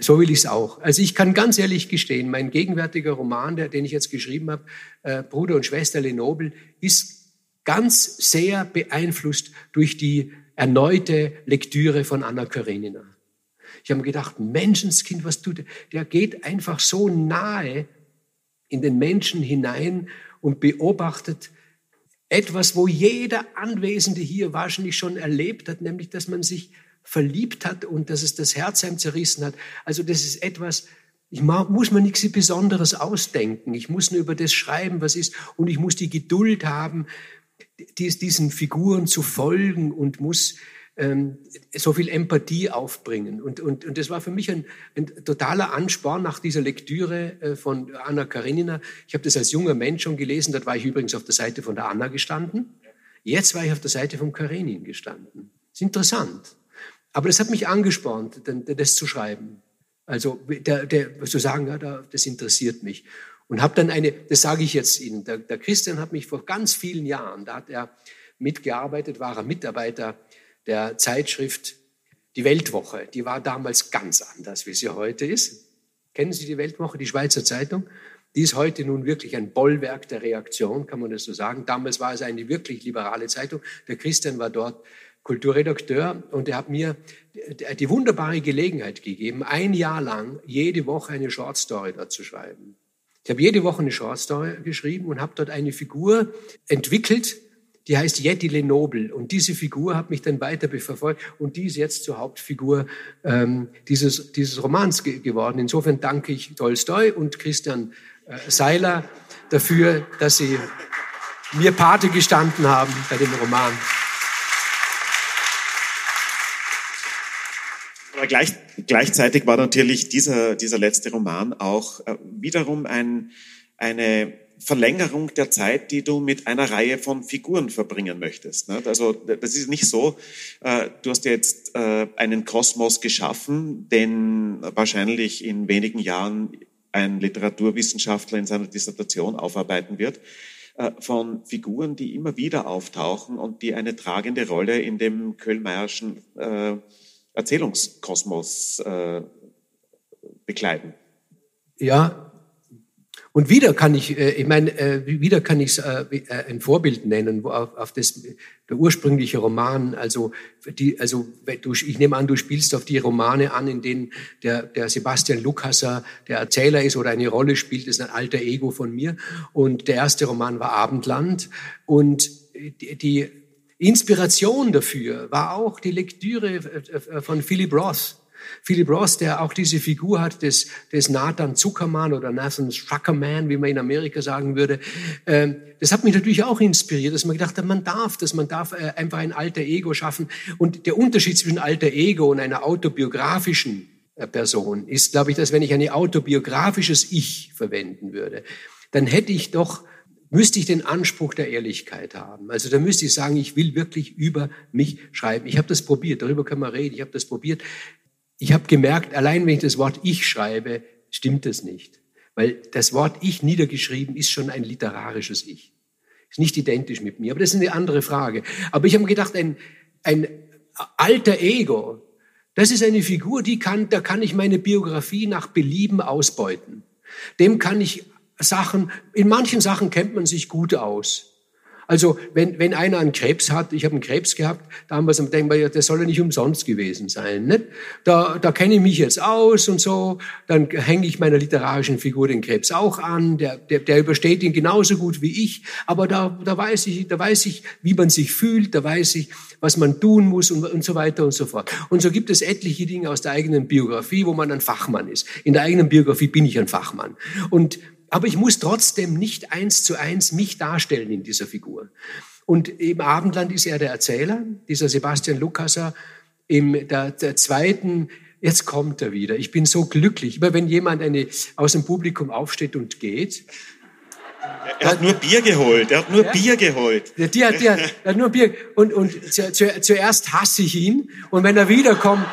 so will ich es auch. Also ich kann ganz ehrlich gestehen, mein gegenwärtiger Roman, der, den ich jetzt geschrieben habe, äh, Bruder und Schwester Lenobel, ist ganz sehr beeinflusst durch die erneute Lektüre von Anna Karenina. Ich habe mir gedacht, Menschenskind, was tut der? Der geht einfach so nahe in den Menschen hinein und beobachtet etwas, wo jeder Anwesende hier wahrscheinlich schon erlebt hat, nämlich dass man sich verliebt hat und dass es das Herz einem zerrissen hat. Also das ist etwas, ich muss mir nichts Besonderes ausdenken. Ich muss nur über das schreiben, was ist. Und ich muss die Geduld haben, diesen Figuren zu folgen und muss ähm, so viel Empathie aufbringen. Und, und, und das war für mich ein, ein totaler Ansporn nach dieser Lektüre äh, von Anna Karenina. Ich habe das als junger Mensch schon gelesen. Dort war ich übrigens auf der Seite von der Anna gestanden. Jetzt war ich auf der Seite von Karenin gestanden. Das ist interessant. Aber das hat mich angespornt, das zu schreiben. Also der, der, zu sagen, ja, das interessiert mich. Und habe dann eine, das sage ich jetzt Ihnen, der, der Christian hat mich vor ganz vielen Jahren, da hat er mitgearbeitet, war er Mitarbeiter der Zeitschrift Die Weltwoche. Die war damals ganz anders, wie sie heute ist. Kennen Sie die Weltwoche, die Schweizer Zeitung? Die ist heute nun wirklich ein Bollwerk der Reaktion, kann man das so sagen. Damals war es eine wirklich liberale Zeitung. Der Christian war dort Kulturredakteur und er hat mir die wunderbare Gelegenheit gegeben, ein Jahr lang jede Woche eine Shortstory dort zu schreiben. Ich habe jede Woche eine Shortstory geschrieben und habe dort eine Figur entwickelt, die heißt Yeti Lenoble. Und diese Figur hat mich dann weiter verfolgt und die ist jetzt zur Hauptfigur ähm, dieses, dieses Romans ge geworden. Insofern danke ich Tolstoi und Christian äh, Seiler dafür, dass sie mir Pate gestanden haben bei dem Roman. Aber gleich, gleichzeitig war natürlich dieser, dieser letzte Roman auch äh, wiederum ein, eine Verlängerung der Zeit, die du mit einer Reihe von Figuren verbringen möchtest. Ne? Also das ist nicht so, äh, du hast jetzt äh, einen Kosmos geschaffen, den wahrscheinlich in wenigen Jahren ein Literaturwissenschaftler in seiner Dissertation aufarbeiten wird, von Figuren, die immer wieder auftauchen und die eine tragende Rolle in dem Köhlmeierschen Erzählungskosmos bekleiden. Ja, und wieder kann ich, äh, ich meine, äh, wieder kann ich äh, ein Vorbild nennen, wo auf, auf das der ursprüngliche Roman, also die, also du, ich nehme an, du spielst auf die Romane an, in denen der, der Sebastian Lukasser der Erzähler ist oder eine Rolle spielt, das ist ein alter Ego von mir. Und der erste Roman war Abendland und die, die Inspiration dafür war auch die Lektüre von Philip Roth Philip Ross, der auch diese Figur hat des, des Nathan Zuckerman oder Nathan Struckerman, wie man in Amerika sagen würde, ähm, das hat mich natürlich auch inspiriert, dass man gedacht hat, man darf das, man darf äh, einfach ein alter Ego schaffen. Und der Unterschied zwischen alter Ego und einer autobiografischen äh, Person ist, glaube ich, dass wenn ich ein autobiografisches Ich verwenden würde, dann hätte ich doch müsste ich den Anspruch der Ehrlichkeit haben. Also da müsste ich sagen, ich will wirklich über mich schreiben. Ich habe das probiert, darüber können wir reden, ich habe das probiert ich habe gemerkt, allein wenn ich das Wort ich schreibe, stimmt das nicht. Weil das Wort ich niedergeschrieben ist schon ein literarisches Ich. Ist nicht identisch mit mir, aber das ist eine andere Frage. Aber ich habe mir gedacht, ein, ein alter Ego, das ist eine Figur, die kann, da kann ich meine Biografie nach Belieben ausbeuten. Dem kann ich Sachen, in manchen Sachen kennt man sich gut aus. Also wenn, wenn einer einen Krebs hat, ich habe einen Krebs gehabt, da haben wir so, denken wir, das soll ja nicht umsonst gewesen sein. Nicht? Da, da kenne ich mich jetzt aus und so, dann hänge ich meiner literarischen Figur den Krebs auch an, der, der, der übersteht ihn genauso gut wie ich, aber da, da, weiß ich, da weiß ich, wie man sich fühlt, da weiß ich, was man tun muss und, und so weiter und so fort. Und so gibt es etliche Dinge aus der eigenen Biografie, wo man ein Fachmann ist. In der eigenen Biografie bin ich ein Fachmann. Und aber ich muss trotzdem nicht eins zu eins mich darstellen in dieser Figur. Und im Abendland ist er der Erzähler, dieser Sebastian Lukasser. Im der, der zweiten, jetzt kommt er wieder. Ich bin so glücklich. Immer wenn jemand eine, aus dem Publikum aufsteht und geht, er hat nur Bier geholt. Er hat nur ja? Bier geholt. Der, der, der, der, hat nur Bier. Und, und zu, zu, zuerst hasse ich ihn. Und wenn er wiederkommt,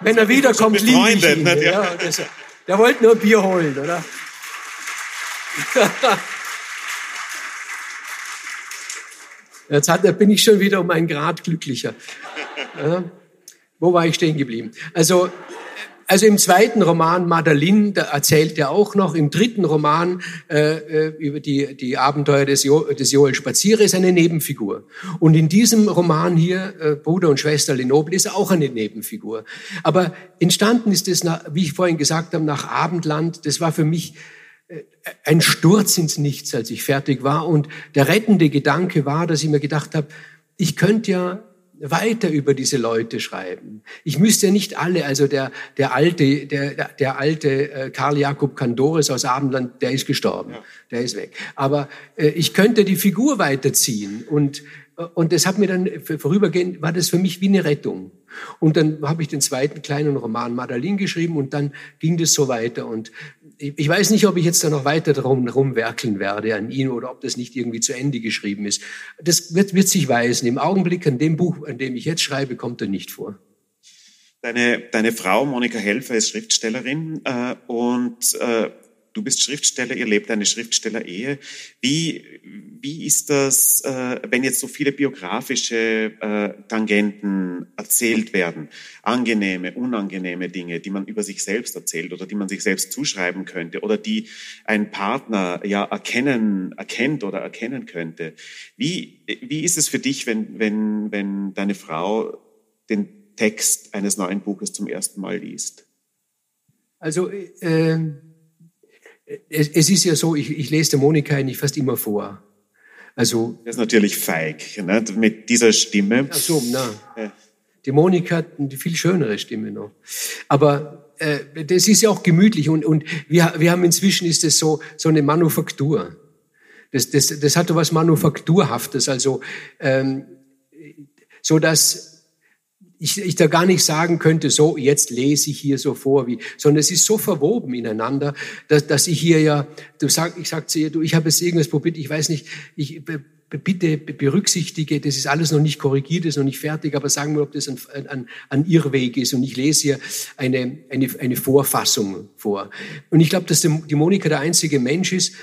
wenn er wiederkommt, liebe ich ihn. Ja, das, der wollte nur Bier holen, oder? [laughs] Jetzt hat, bin ich schon wieder um einen Grad glücklicher. Ja. Wo war ich stehen geblieben? Also, also im zweiten Roman Madeline, da erzählt er auch noch. Im dritten Roman äh, äh, über die, die Abenteuer des, jo, des Joel Spazierer ist eine Nebenfigur. Und in diesem Roman hier, äh, Bruder und Schwester Lenoble, ist auch eine Nebenfigur. Aber entstanden ist es, wie ich vorhin gesagt habe, nach Abendland. Das war für mich ein Sturz ins Nichts, als ich fertig war. Und der rettende Gedanke war, dass ich mir gedacht habe, ich könnte ja weiter über diese Leute schreiben. Ich müsste ja nicht alle, also der, der alte, der, der alte äh, Karl Jakob Kandores aus Abendland, der ist gestorben, ja. der ist weg. Aber äh, ich könnte die Figur weiterziehen und und das hat mir dann vorübergehend, war das für mich wie eine Rettung. Und dann habe ich den zweiten kleinen Roman Madeleine geschrieben und dann ging das so weiter. Und ich weiß nicht, ob ich jetzt da noch weiter drum rumwerkeln werde an ihn oder ob das nicht irgendwie zu Ende geschrieben ist. Das wird, wird sich weisen. Im Augenblick an dem Buch, an dem ich jetzt schreibe, kommt er nicht vor. Deine, deine Frau Monika Helfer ist Schriftstellerin äh, und äh, du bist Schriftsteller, ihr lebt eine Schriftsteller-Ehe. Wie, wie ist das, äh, wenn jetzt so viele biografische äh, Tangenten erzählt werden? Angenehme, unangenehme Dinge, die man über sich selbst erzählt oder die man sich selbst zuschreiben könnte oder die ein Partner ja erkennen, erkennt oder erkennen könnte. Wie, wie ist es für dich, wenn, wenn, wenn deine Frau den Text eines neuen Buches zum ersten Mal liest? Also, äh, es, es, ist ja so, ich, ich lese der Monika eigentlich fast immer vor. Also, das ist natürlich feig, ne? mit dieser Stimme. Ach so, na. Ja. Die Monika hat eine viel schönere Stimme noch. Aber äh, das ist ja auch gemütlich und, und wir, wir haben inzwischen ist es so, so eine Manufaktur. Das, das, das hat doch was Manufakturhaftes, also ähm, so dass ich, ich da gar nicht sagen könnte, so, jetzt lese ich hier so vor, wie, sondern es ist so verwoben ineinander, dass, dass ich hier ja, du sag, ich sag zu ihr, du, ich habe jetzt irgendwas probiert, ich weiß nicht, ich, bitte berücksichtige, das ist alles noch nicht korrigiert, ist noch nicht fertig, aber sagen wir, ob das ein, ein, ein Irrweg ist. Und ich lese hier eine, eine, eine Vorfassung vor. Und ich glaube, dass die Monika der einzige Mensch ist,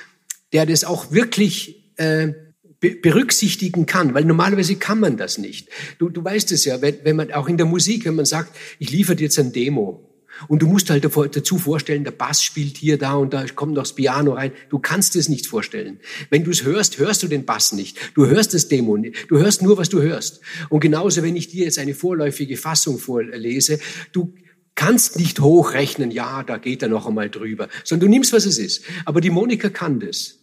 der das auch wirklich äh, berücksichtigen kann, weil normalerweise kann man das nicht. Du, du weißt es ja, wenn, wenn man auch in der Musik, wenn man sagt, ich liefere dir jetzt ein Demo und du musst halt dazu vorstellen, der Bass spielt hier, da und da kommt noch das Piano rein. Du kannst es nicht vorstellen. Wenn du es hörst, hörst du den Bass nicht. Du hörst das Demo nicht. Du hörst nur, was du hörst. Und genauso, wenn ich dir jetzt eine vorläufige Fassung vorlese, du kannst nicht hochrechnen, ja, da geht er noch einmal drüber, sondern du nimmst, was es ist. Aber die Monika kann das.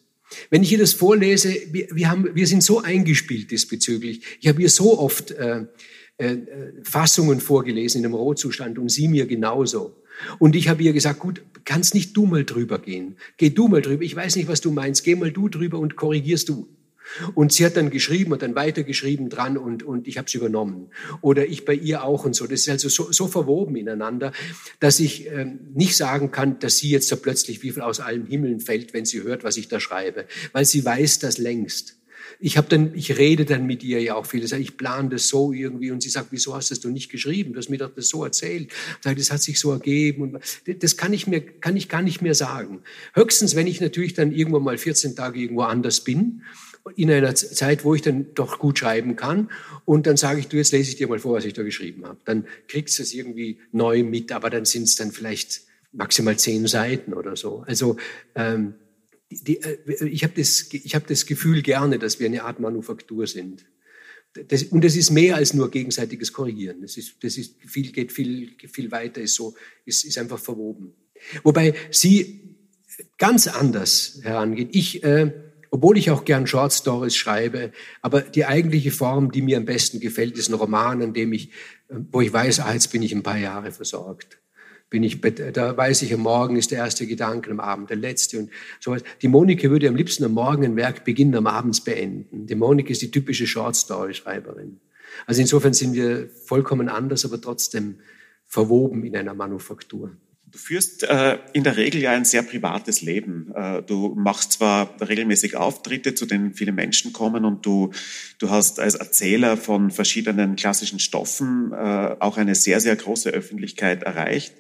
Wenn ich ihr das vorlese, wir, wir, haben, wir sind so eingespielt diesbezüglich. Ich habe ihr so oft äh, äh, Fassungen vorgelesen in einem Rohzustand und sie mir genauso. Und ich habe ihr gesagt, gut, kannst nicht du mal drüber gehen. Geh du mal drüber. Ich weiß nicht, was du meinst. Geh mal du drüber und korrigierst du. Und sie hat dann geschrieben und dann weitergeschrieben dran und, und ich habe es übernommen. Oder ich bei ihr auch und so. Das ist also so, so verwoben ineinander, dass ich ähm, nicht sagen kann, dass sie jetzt da plötzlich wie viel aus allen Himmeln fällt, wenn sie hört, was ich da schreibe. Weil sie weiß das längst. Ich habe dann, ich rede dann mit ihr ja auch viel. Ich plane das so irgendwie und sie sagt, wieso hast du nicht geschrieben? Du hast mir doch das so erzählt. Sage, das hat sich so ergeben und das kann ich mir, kann ich gar nicht mehr sagen. Höchstens, wenn ich natürlich dann irgendwann mal 14 Tage irgendwo anders bin in einer Zeit, wo ich dann doch gut schreiben kann. Und dann sage ich, du, jetzt lese ich dir mal vor, was ich da geschrieben habe. Dann kriegst du es irgendwie neu mit, aber dann sind es dann vielleicht maximal zehn Seiten oder so. Also ähm, die, äh, ich habe das, ich hab das Gefühl gerne, dass wir eine Art Manufaktur sind. Das, und das ist mehr als nur gegenseitiges Korrigieren. Das ist, das ist viel, geht viel, viel weiter, ist so, ist, ist einfach verwoben. Wobei sie ganz anders herangeht. Ich äh, obwohl ich auch gern Short Stories schreibe, aber die eigentliche Form, die mir am besten gefällt, ist ein Roman, an dem ich, wo ich weiß, ah, jetzt bin ich ein paar Jahre versorgt. Bin ich, da weiß ich, am Morgen ist der erste Gedanke, am Abend der letzte und sowas. Die Monika würde am liebsten am Morgen ein Werk beginnen, am Abend beenden. Die Monika ist die typische Short Story Schreiberin. Also insofern sind wir vollkommen anders, aber trotzdem verwoben in einer Manufaktur. Du führst äh, in der Regel ja ein sehr privates Leben. Äh, du machst zwar regelmäßig Auftritte, zu denen viele Menschen kommen und du, du hast als Erzähler von verschiedenen klassischen Stoffen äh, auch eine sehr, sehr große Öffentlichkeit erreicht.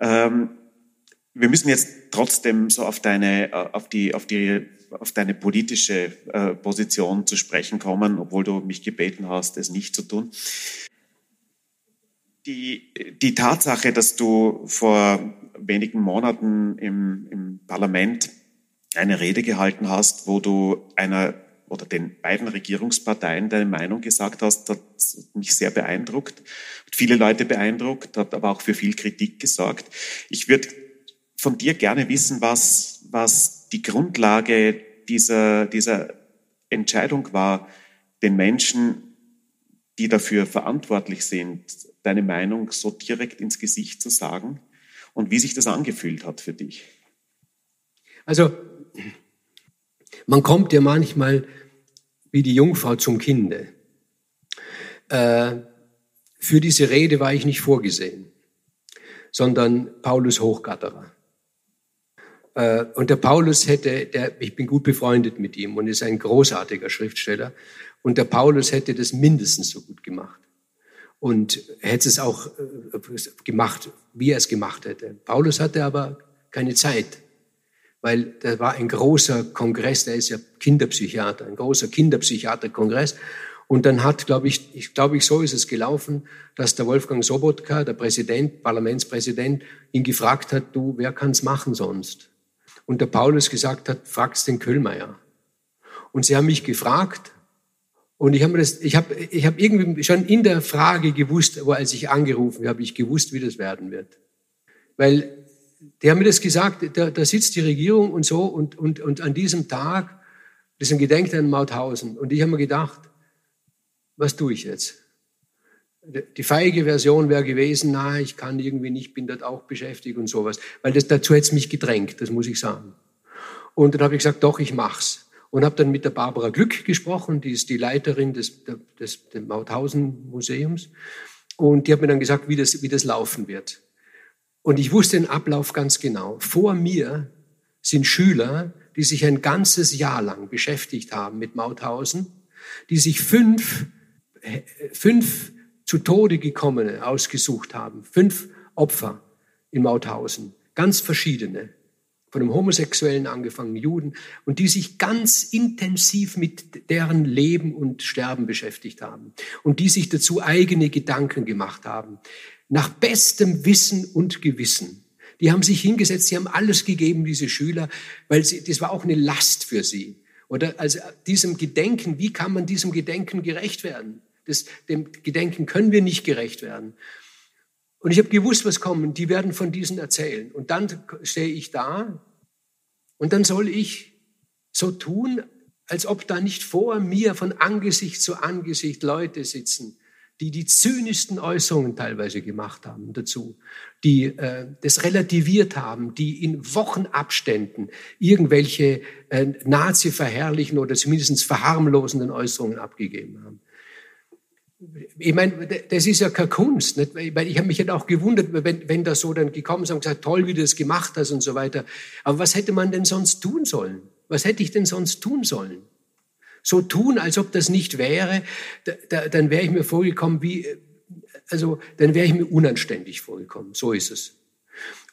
Ähm, wir müssen jetzt trotzdem so auf deine, äh, auf die, auf die, auf deine politische äh, Position zu sprechen kommen, obwohl du mich gebeten hast, es nicht zu tun. Die, die Tatsache, dass du vor wenigen Monaten im, im Parlament eine Rede gehalten hast, wo du einer oder den beiden Regierungsparteien deine Meinung gesagt hast, hat mich sehr beeindruckt, hat viele Leute beeindruckt, hat aber auch für viel Kritik gesorgt. Ich würde von dir gerne wissen, was, was die Grundlage dieser, dieser Entscheidung war, den Menschen, die dafür verantwortlich sind, deine Meinung so direkt ins Gesicht zu sagen und wie sich das angefühlt hat für dich. Also, man kommt ja manchmal wie die Jungfrau zum Kinde. Äh, für diese Rede war ich nicht vorgesehen, sondern Paulus Hochgatterer. Äh, und der Paulus hätte, der, ich bin gut befreundet mit ihm und ist ein großartiger Schriftsteller. Und der Paulus hätte das mindestens so gut gemacht und hätte es auch äh, gemacht, wie er es gemacht hätte. Paulus hatte aber keine Zeit. weil da war ein großer Kongress, der ist ja Kinderpsychiater, ein großer Kinderpsychiaterkongress. Und dann hat, glaube ich, ich glaube ich, so ist es gelaufen, dass der Wolfgang Sobotka, der Präsident, Parlamentspräsident, ihn gefragt hat, du, wer kann's machen sonst? Und der Paulus gesagt hat, frag's den Köhlmeier. Und sie haben mich gefragt, und ich habe das, ich habe, ich habe irgendwie schon in der Frage gewusst, aber als ich angerufen habe, ich gewusst, wie das werden wird. Weil die haben mir das gesagt, da, da sitzt die Regierung und so und, und, und an diesem Tag, das ist ein Gedenken an Mauthausen. Und ich habe mir gedacht, was tue ich jetzt? Die feige Version wäre gewesen, na, ich kann irgendwie nicht, bin dort auch beschäftigt und sowas. Weil das, dazu hätte es mich gedrängt, das muss ich sagen. Und dann habe ich gesagt, doch, ich mach's. Und habe dann mit der Barbara Glück gesprochen, die ist die Leiterin des, des, des Mauthausen Museums. Und die hat mir dann gesagt, wie das, wie das laufen wird. Und ich wusste den Ablauf ganz genau. Vor mir sind Schüler, die sich ein ganzes Jahr lang beschäftigt haben mit Mauthausen, die sich fünf, fünf zu Tode gekommene ausgesucht haben, fünf Opfer in Mauthausen, ganz verschiedene, von einem Homosexuellen angefangen, Juden, und die sich ganz intensiv mit deren Leben und Sterben beschäftigt haben und die sich dazu eigene Gedanken gemacht haben nach bestem Wissen und Gewissen. Die haben sich hingesetzt, sie haben alles gegeben, diese Schüler, weil sie, das war auch eine Last für sie. Oder also diesem Gedenken, wie kann man diesem Gedenken gerecht werden? Das, dem Gedenken können wir nicht gerecht werden. Und ich habe gewusst, was kommt. Die werden von diesen erzählen. Und dann stehe ich da und dann soll ich so tun, als ob da nicht vor mir von Angesicht zu Angesicht Leute sitzen, die die zynischsten Äußerungen teilweise gemacht haben dazu, die äh, das relativiert haben, die in Wochenabständen irgendwelche äh, Nazi-verherrlichen oder zumindest verharmlosenden Äußerungen abgegeben haben. Ich meine, das ist ja keine Kunst, nicht? weil ich habe mich halt auch gewundert, wenn, wenn da so dann gekommen ist und gesagt, toll, wie du das gemacht hast und so weiter. Aber was hätte man denn sonst tun sollen? Was hätte ich denn sonst tun sollen? so tun, als ob das nicht wäre, da, da, dann wäre ich mir vorgekommen wie, also dann wäre ich mir unanständig vorgekommen. So ist es.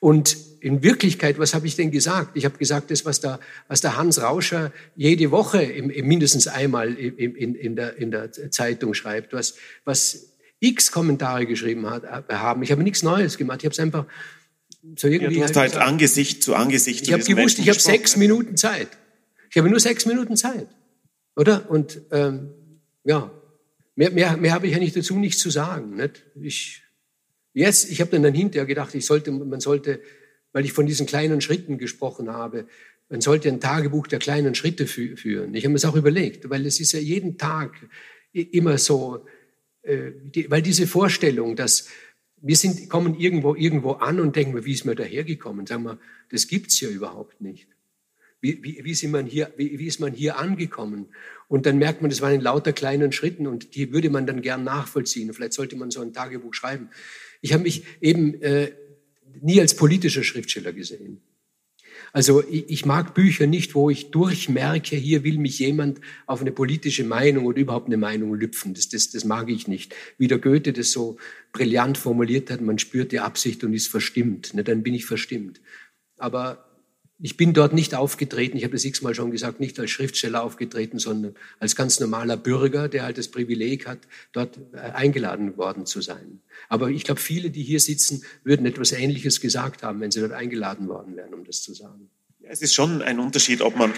Und in Wirklichkeit, was habe ich denn gesagt? Ich habe gesagt, das, was der, was der Hans Rauscher jede Woche im, im mindestens einmal in, in, in, der, in der Zeitung schreibt, was, was x Kommentare geschrieben hat, äh, haben. Ich habe nichts Neues gemacht. Ich habe es einfach so irgendwie. Ja, du hast halt, halt Angesicht zu Angesicht. Ich habe gewusst, ich habe sechs Minuten Zeit. Ich habe nur sechs Minuten Zeit. Oder? Und ähm, ja, mehr, mehr, mehr habe ich eigentlich dazu nicht zu sagen. Nicht? Ich, jetzt, ich habe dann, hinterher gedacht, ich sollte, man sollte, weil ich von diesen kleinen Schritten gesprochen habe, man sollte ein Tagebuch der kleinen Schritte fü führen. Ich habe mir das auch überlegt, weil es ist ja jeden Tag immer so, äh, die, weil diese Vorstellung, dass wir sind, kommen irgendwo, irgendwo an und denken, wie ist mir dahergekommen? Sagen wir, das gibt's ja überhaupt nicht. Wie, wie, wie, ist man hier, wie, wie ist man hier angekommen? Und dann merkt man, das waren in lauter kleinen Schritten und die würde man dann gern nachvollziehen. Vielleicht sollte man so ein Tagebuch schreiben. Ich habe mich eben äh, nie als politischer Schriftsteller gesehen. Also ich, ich mag Bücher nicht, wo ich durchmerke, hier will mich jemand auf eine politische Meinung oder überhaupt eine Meinung lüpfen. Das, das, das mag ich nicht. Wie der Goethe das so brillant formuliert hat, man spürt die Absicht und ist verstimmt. Ne, dann bin ich verstimmt. Aber ich bin dort nicht aufgetreten, ich habe das x-mal schon gesagt, nicht als Schriftsteller aufgetreten, sondern als ganz normaler Bürger, der halt das Privileg hat, dort äh, eingeladen worden zu sein. Aber ich glaube, viele, die hier sitzen, würden etwas Ähnliches gesagt haben, wenn sie dort eingeladen worden wären, um das zu sagen. Ja, es ist schon ein Unterschied, ob man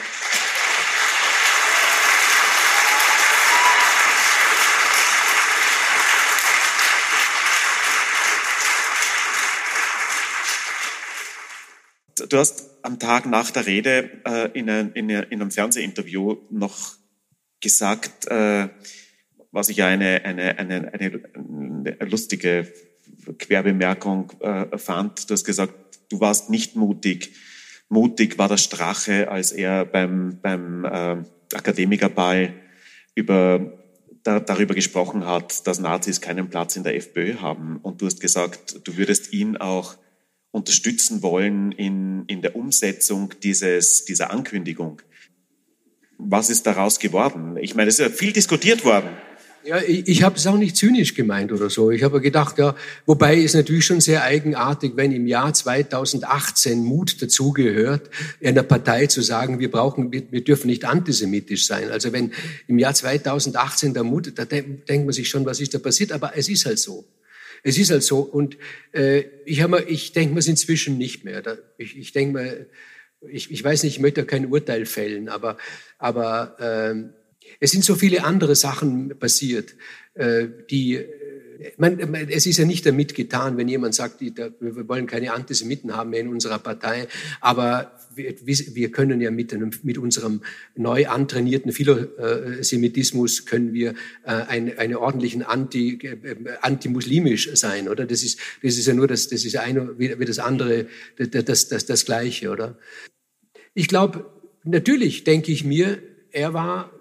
Du hast am Tag nach der Rede äh, in, ein, in, in, einem Fernsehinterview noch gesagt, äh, was ich ja eine, eine, eine, eine lustige Querbemerkung äh, fand. Du hast gesagt, du warst nicht mutig. Mutig war der Strache, als er beim, beim äh, Akademikerball über, da, darüber gesprochen hat, dass Nazis keinen Platz in der FPÖ haben. Und du hast gesagt, du würdest ihn auch unterstützen wollen in, in der Umsetzung dieses, dieser Ankündigung. Was ist daraus geworden? Ich meine, es ist ja viel diskutiert worden. Ja, ich, ich habe es auch nicht zynisch gemeint oder so. Ich habe gedacht, ja, wobei es natürlich schon sehr eigenartig, wenn im Jahr 2018 Mut dazugehört, einer Partei zu sagen, wir brauchen, wir, wir, dürfen nicht antisemitisch sein. Also wenn im Jahr 2018 der Mut, da denkt man sich schon, was ist da passiert, aber es ist halt so. Es ist halt so. Und äh, ich, mal, ich denke mir es inzwischen nicht mehr. Da, ich, ich denke mir, ich, ich weiß nicht, ich möchte kein Urteil fällen, aber, aber äh, es sind so viele andere Sachen passiert, äh, die man, es ist ja nicht damit getan, wenn jemand sagt, wir wollen keine Antisemiten haben mehr in unserer Partei, aber wir, wir können ja mit, einem, mit unserem neu antrainierten Philosemitismus können wir äh, einen, eine ordentlichen Anti, äh, antimuslimisch sein, oder? Das ist, das ist ja nur das, das ist eine wie, wie das andere, das, das, das Gleiche, oder? Ich glaube, natürlich denke ich mir, er war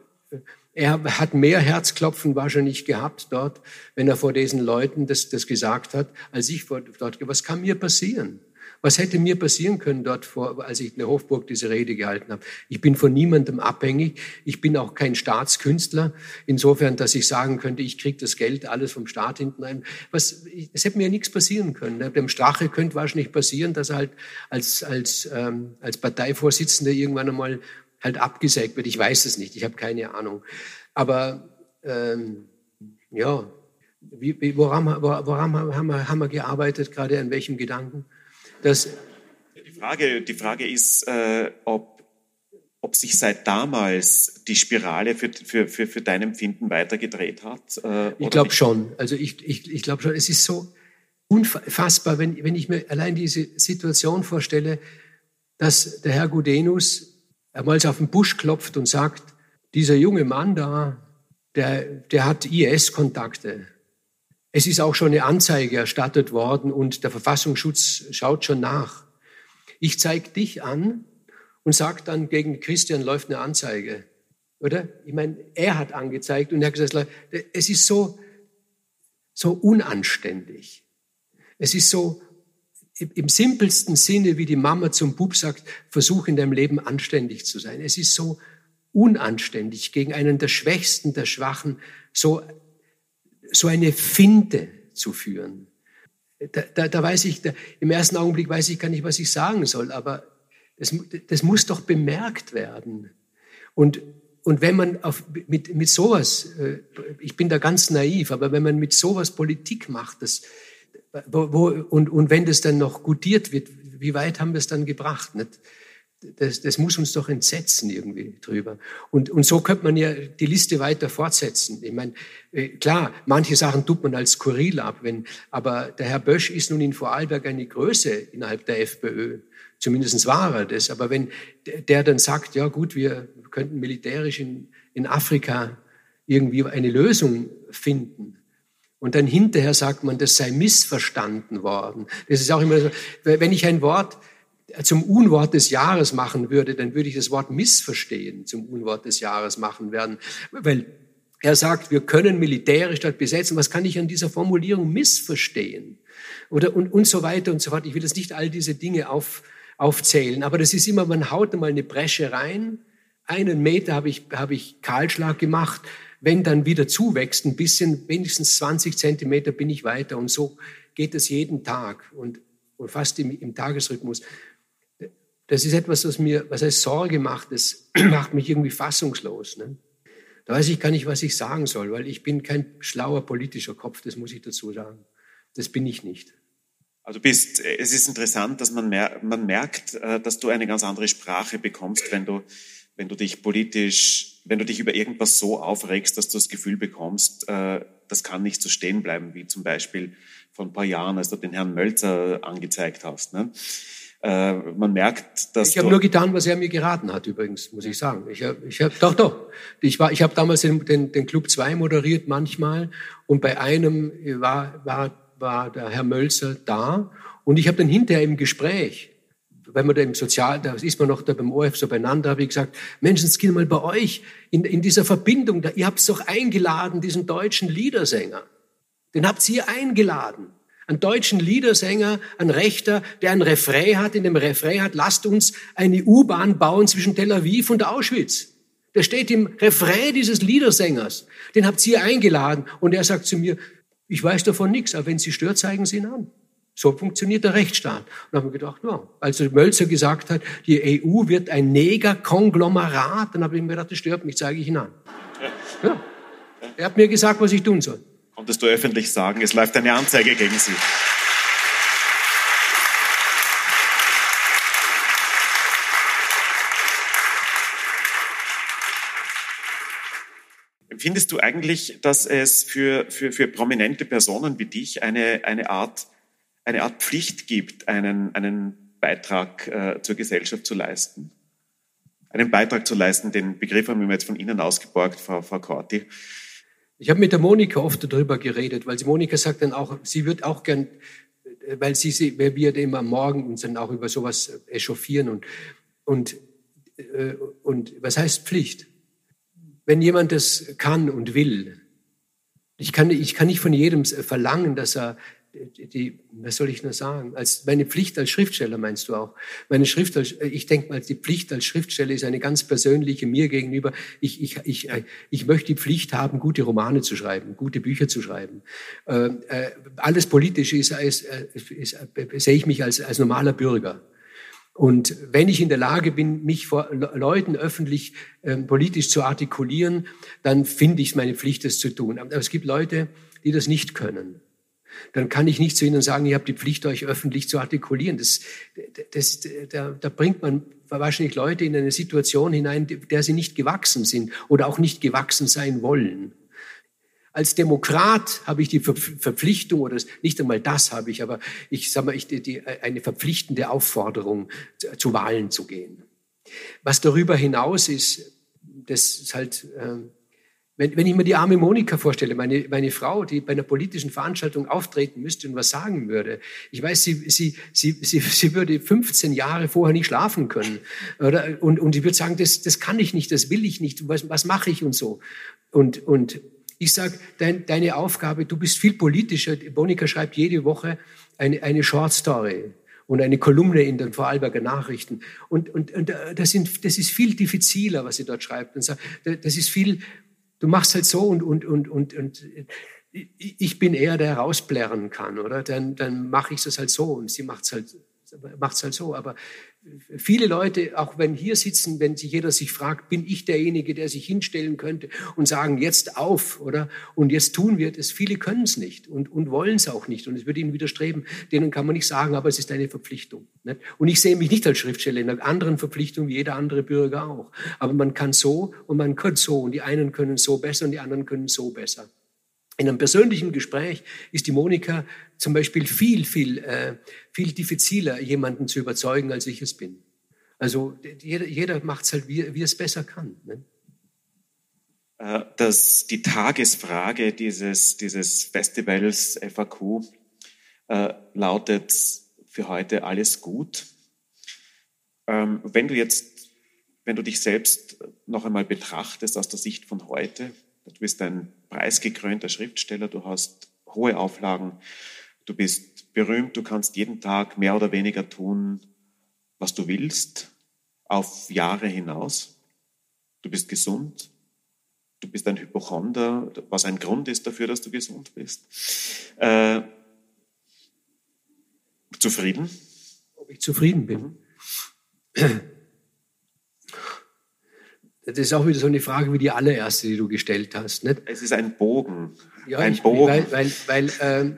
er hat mehr Herzklopfen wahrscheinlich gehabt dort, wenn er vor diesen Leuten das, das gesagt hat, als ich dort. Was kann mir passieren? Was hätte mir passieren können dort, vor, als ich in der Hofburg diese Rede gehalten habe? Ich bin von niemandem abhängig. Ich bin auch kein Staatskünstler. Insofern, dass ich sagen könnte, ich kriege das Geld alles vom Staat hinten ein. Was, es hätte mir nichts passieren können. Dem Strache könnte wahrscheinlich passieren, dass er halt als, als, ähm, als Parteivorsitzender irgendwann einmal halt abgesägt wird. Ich weiß es nicht, ich habe keine Ahnung. Aber ähm, ja, wie, wie, woran, woran haben, wir, haben wir gearbeitet, gerade an welchem Gedanken? Das die, Frage, die Frage ist, äh, ob, ob sich seit damals die Spirale für, für, für, für dein Empfinden weitergedreht hat. Äh, ich glaube schon. Also ich, ich, ich glaube schon, es ist so unfassbar, wenn, wenn ich mir allein diese Situation vorstelle, dass der Herr Gudenus einmal auf den Busch klopft und sagt, dieser junge Mann da, der, der hat IS-Kontakte. Es ist auch schon eine Anzeige erstattet worden und der Verfassungsschutz schaut schon nach. Ich zeige dich an und sage dann, gegen Christian läuft eine Anzeige. Oder? Ich meine, er hat angezeigt und er hat gesagt, es ist so, so unanständig. Es ist so im simpelsten Sinne, wie die Mama zum Bub sagt, versuch in deinem Leben anständig zu sein. Es ist so unanständig, gegen einen der Schwächsten, der Schwachen, so, so eine Finte zu führen. Da, da, da weiß ich, da, im ersten Augenblick weiß ich gar nicht, was ich sagen soll, aber das, das muss doch bemerkt werden. Und, und wenn man auf, mit, mit sowas, äh, ich bin da ganz naiv, aber wenn man mit sowas Politik macht, das, wo, wo, und, und wenn das dann noch gutiert wird, wie weit haben wir es dann gebracht? Nicht? Das, das muss uns doch entsetzen irgendwie drüber. Und, und so könnte man ja die Liste weiter fortsetzen. Ich meine, äh, klar, manche Sachen tut man als skurril ab, wenn, aber der Herr Bösch ist nun in Vorarlberg eine Größe innerhalb der FPÖ. Zumindest war er das. Aber wenn der dann sagt, ja gut, wir könnten militärisch in, in Afrika irgendwie eine Lösung finden, und dann hinterher sagt man, das sei missverstanden worden. Das ist auch immer so, wenn ich ein Wort zum Unwort des Jahres machen würde, dann würde ich das Wort missverstehen zum Unwort des Jahres machen werden. Weil er sagt, wir können militärisch dort besetzen. Was kann ich an dieser Formulierung missverstehen? Oder und, und so weiter und so fort. Ich will jetzt nicht all diese Dinge auf, aufzählen, aber das ist immer, man haut einmal eine Bresche rein. Einen Meter habe ich, habe ich Kahlschlag gemacht wenn dann wieder zuwächst, ein bisschen, wenigstens 20 Zentimeter bin ich weiter. Und so geht es jeden Tag und, und fast im, im Tagesrhythmus. Das ist etwas, was mir, was heißt Sorge macht, das [clears throat] macht mich irgendwie fassungslos. Ne? Da weiß ich gar nicht, was ich sagen soll, weil ich bin kein schlauer politischer Kopf, das muss ich dazu sagen. Das bin ich nicht. Also bist, es ist interessant, dass man, mer man merkt, äh, dass du eine ganz andere Sprache bekommst, wenn du, wenn du dich politisch wenn du dich über irgendwas so aufregst, dass du das Gefühl bekommst, äh, das kann nicht so stehen bleiben, wie zum Beispiel vor ein paar Jahren, als du den Herrn Mölzer angezeigt hast. Ne? Äh, man merkt, dass ich habe nur getan, was er mir geraten hat. Übrigens muss ich sagen. Ich habe, ich hab, doch, doch. Ich war, ich habe damals den, den, den Club 2 moderiert manchmal und bei einem war, war, war der Herr Mölzer da und ich habe dann hinterher im Gespräch wenn man da im Sozial, da ist man noch da beim ORF so beieinander, habe ich gesagt, Menschen, es geht mal bei euch in, in dieser Verbindung, da, ihr habt es doch eingeladen, diesen deutschen Liedersänger. Den habt ihr eingeladen. Einen deutschen Liedersänger, ein Rechter, der ein Refrain hat, in dem Refrain hat, lasst uns eine U-Bahn bauen zwischen Tel Aviv und Auschwitz. Der steht im Refrain dieses Liedersängers. Den habt ihr eingeladen und er sagt zu mir, ich weiß davon nichts, aber wenn Sie stört, zeigen Sie ihn an. So funktioniert der Rechtsstaat. Und haben wir gedacht, ja, als Mölzer gesagt hat, die EU wird ein Neger-Konglomerat, dann habe ich mir gedacht, das stört mich, zeige ich ihn an. Ja. Er hat mir gesagt, was ich tun soll. Konntest du öffentlich sagen, es läuft eine Anzeige gegen Sie? Findest du eigentlich, dass es für, für, für prominente Personen wie dich eine, eine, Art, eine Art Pflicht gibt, einen, einen Beitrag äh, zur Gesellschaft zu leisten? Einen Beitrag zu leisten, den Begriff haben wir jetzt von Ihnen ausgeborgt, Frau, Frau Corti. Ich habe mit der Monika oft darüber geredet, weil sie Monika sagt dann auch, sie wird auch gern, weil sie, sie weil wir immer am Morgen uns dann auch über sowas echauffieren und, und, äh, und was heißt Pflicht? wenn jemand das kann und will, ich kann, ich kann nicht von jedem verlangen, dass er die, was soll ich nur sagen? Als meine Pflicht als Schriftsteller meinst du auch? Meine Schrift als, ich denke mal, die Pflicht als Schriftsteller ist eine ganz persönliche mir gegenüber. Ich, ich, ich, ich möchte die Pflicht haben, gute Romane zu schreiben, gute Bücher zu schreiben. Äh, äh, alles Politische ist, ist, ist, ist, sehe ich mich als, als normaler Bürger. Und wenn ich in der Lage bin, mich vor Leuten öffentlich äh, politisch zu artikulieren, dann finde ich es meine Pflicht, das zu tun. Aber es gibt Leute, die das nicht können. Dann kann ich nicht zu ihnen sagen, ihr habt die Pflicht, euch öffentlich zu artikulieren. Das, das, da, da bringt man wahrscheinlich Leute in eine Situation hinein, der sie nicht gewachsen sind oder auch nicht gewachsen sein wollen. Als Demokrat habe ich die Verpflichtung, oder nicht einmal das habe ich, aber ich sage mal, ich, die, eine verpflichtende Aufforderung, zu Wahlen zu gehen. Was darüber hinaus ist, das ist halt, äh, wenn, wenn ich mir die arme Monika vorstelle, meine, meine Frau, die bei einer politischen Veranstaltung auftreten müsste und was sagen würde. Ich weiß, sie, sie, sie, sie, sie würde 15 Jahre vorher nicht schlafen können. Oder? Und, und sie würde sagen, das, das kann ich nicht, das will ich nicht, was, was mache ich und so. Und, und ich sage, dein, deine Aufgabe, du bist viel politischer. Monika schreibt jede Woche eine, eine Short Story und eine Kolumne in den Vorarlberger Nachrichten. Und, und, und das, sind, das ist viel diffiziler, was sie dort schreibt. Und das ist viel, du machst halt so und, und, und, und, und ich bin eher der rausplärren kann, oder? Dann, dann mache ich das halt so und sie macht es halt, halt so. Aber viele Leute, auch wenn hier sitzen, wenn sich jeder sich fragt, bin ich derjenige, der sich hinstellen könnte und sagen, jetzt auf, oder? Und jetzt tun wir das. Viele können es nicht und, und wollen es auch nicht. Und es würde ihnen widerstreben. Denen kann man nicht sagen, aber es ist eine Verpflichtung. Nicht? Und ich sehe mich nicht als Schriftsteller in einer anderen Verpflichtung wie jeder andere Bürger auch. Aber man kann so und man kann so. Und die einen können so besser und die anderen können so besser. In einem persönlichen Gespräch ist die Monika zum Beispiel viel, viel, äh, viel diffiziler, jemanden zu überzeugen, als ich es bin. Also jeder, jeder macht es halt, wie, wie es besser kann. Ne? Äh, das, die Tagesfrage dieses, dieses Festivals FAQ äh, lautet für heute alles gut. Ähm, wenn du jetzt, wenn du dich selbst noch einmal betrachtest aus der Sicht von heute, Du bist ein preisgekrönter Schriftsteller, du hast hohe Auflagen, du bist berühmt, du kannst jeden Tag mehr oder weniger tun, was du willst, auf Jahre hinaus. Du bist gesund, du bist ein Hypochonder, was ein Grund ist dafür, dass du gesund bist. Äh, zufrieden? Ob ich zufrieden bin? Mhm. [clears throat] Das ist auch wieder so eine Frage wie die allererste, die du gestellt hast. Nicht? Es ist ein Bogen. Ja, ein ich, Bogen. Weil, weil, weil äh,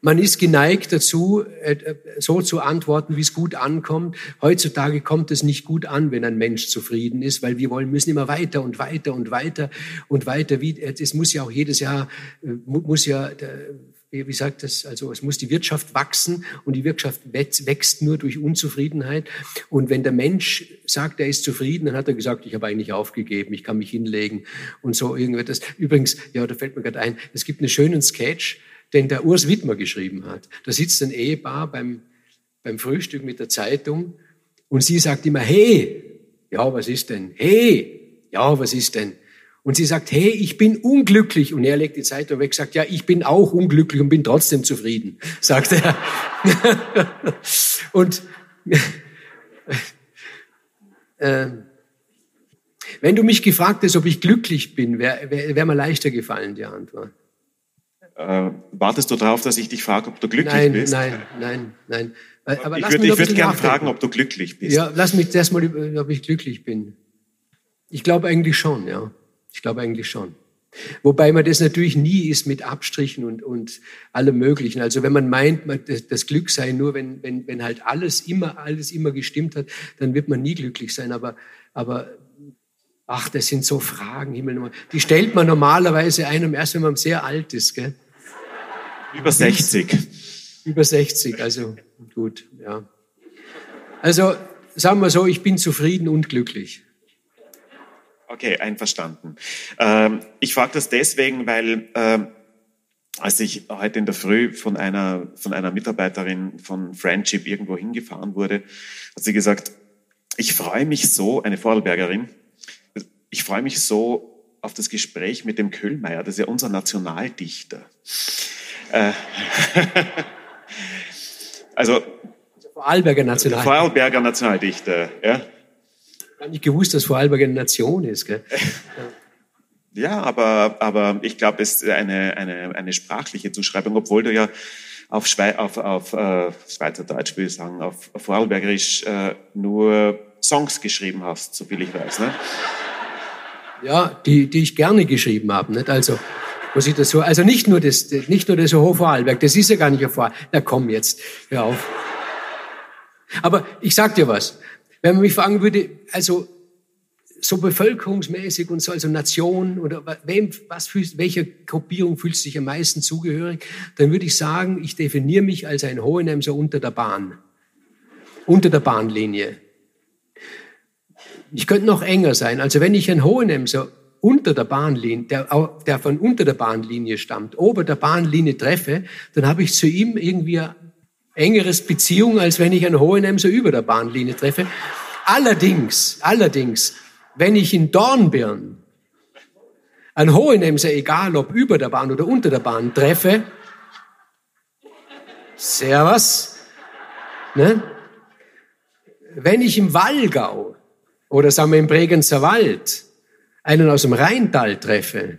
man ist geneigt dazu, äh, so zu antworten, wie es gut ankommt. Heutzutage kommt es nicht gut an, wenn ein Mensch zufrieden ist, weil wir wollen, müssen immer weiter und weiter und weiter und weiter. Es muss ja auch jedes Jahr, äh, muss ja wie sagt das, also es muss die Wirtschaft wachsen und die Wirtschaft wächst nur durch Unzufriedenheit. Und wenn der Mensch sagt, er ist zufrieden, dann hat er gesagt, ich habe eigentlich aufgegeben, ich kann mich hinlegen und so irgendetwas. Übrigens, ja, da fällt mir gerade ein, es gibt einen schönen Sketch, den der Urs Wittmer geschrieben hat. Da sitzt ein Ehepaar beim, beim Frühstück mit der Zeitung und sie sagt immer, hey, ja, was ist denn? Hey, ja, was ist denn? Und sie sagt, hey, ich bin unglücklich. Und er legt die Zeitung weg, sagt, ja, ich bin auch unglücklich und bin trotzdem zufrieden, [laughs] sagt er. [laughs] und [laughs] äh, Wenn du mich gefragt hättest, ob ich glücklich bin, wäre wär, wär mir leichter gefallen, die Antwort. Äh, wartest du darauf, dass ich dich frage, ob du glücklich nein, bist? Nein, nein, nein. Aber ich würde würd gerne fragen, ob du glücklich bist. Ja, lass mich erstmal, ob ich glücklich bin. Ich glaube eigentlich schon, ja. Ich glaube eigentlich schon. Wobei man das natürlich nie ist mit Abstrichen und, und allem Möglichen. Also wenn man meint, man, das, das, Glück sei nur, wenn, wenn, wenn halt alles immer, alles immer gestimmt hat, dann wird man nie glücklich sein. Aber, aber ach, das sind so Fragen, Himmel. Die stellt man normalerweise einem erst, wenn man sehr alt ist. Gell? Über 60. Über 60, also gut, ja. Also sagen wir so, ich bin zufrieden und glücklich. Okay, einverstanden. Ähm, ich frage das deswegen, weil ähm, als ich heute in der Früh von einer, von einer Mitarbeiterin von Friendship irgendwo hingefahren wurde, hat sie gesagt, ich freue mich so, eine Vorarlbergerin, ich freue mich so auf das Gespräch mit dem Köhlmeier, das ist ja unser Nationaldichter. Äh, [laughs] also Vorarlberger Nationaldichter. Vorarlberger Nationaldichter, ja. Gar nicht gewusst, dass Vorarlberg eine Nation ist, gell? [laughs] Ja, aber, aber ich glaube, es ist eine, eine, eine sprachliche Zuschreibung, obwohl du ja auf, Schwe auf, auf äh, Schweizerdeutsch, würde ich sagen, auf, Vorarlbergerisch äh, nur Songs geschrieben hast, soviel ich weiß. Ne? Ja, die, die ich gerne geschrieben habe. Nicht? Also, muss ich das so, also nicht nur das, nicht nur das Hochvorarlberg, das ist ja gar nicht auf Vorarlberg. Na komm jetzt, hör auf. Aber ich sag dir was. Wenn man mich fragen würde, also so bevölkerungsmäßig und so, also Nation oder wem, was fühlst, welcher Gruppierung fühlst du dich am meisten zugehörig, dann würde ich sagen, ich definiere mich als ein Hohenemser unter der Bahn, unter der Bahnlinie. Ich könnte noch enger sein. Also wenn ich ein Hohenemser unter der Bahnlinie, der, der von unter der Bahnlinie stammt, ober der Bahnlinie treffe, dann habe ich zu ihm irgendwie engeres Beziehung, als wenn ich einen Hohenemser über der Bahnlinie treffe. Allerdings, allerdings, wenn ich in Dornbirn einen Hohenemser, egal ob über der Bahn oder unter der Bahn, treffe, Servus, ne? wenn ich im Wallgau oder sagen wir im Bregenzer Wald einen aus dem Rheintal treffe,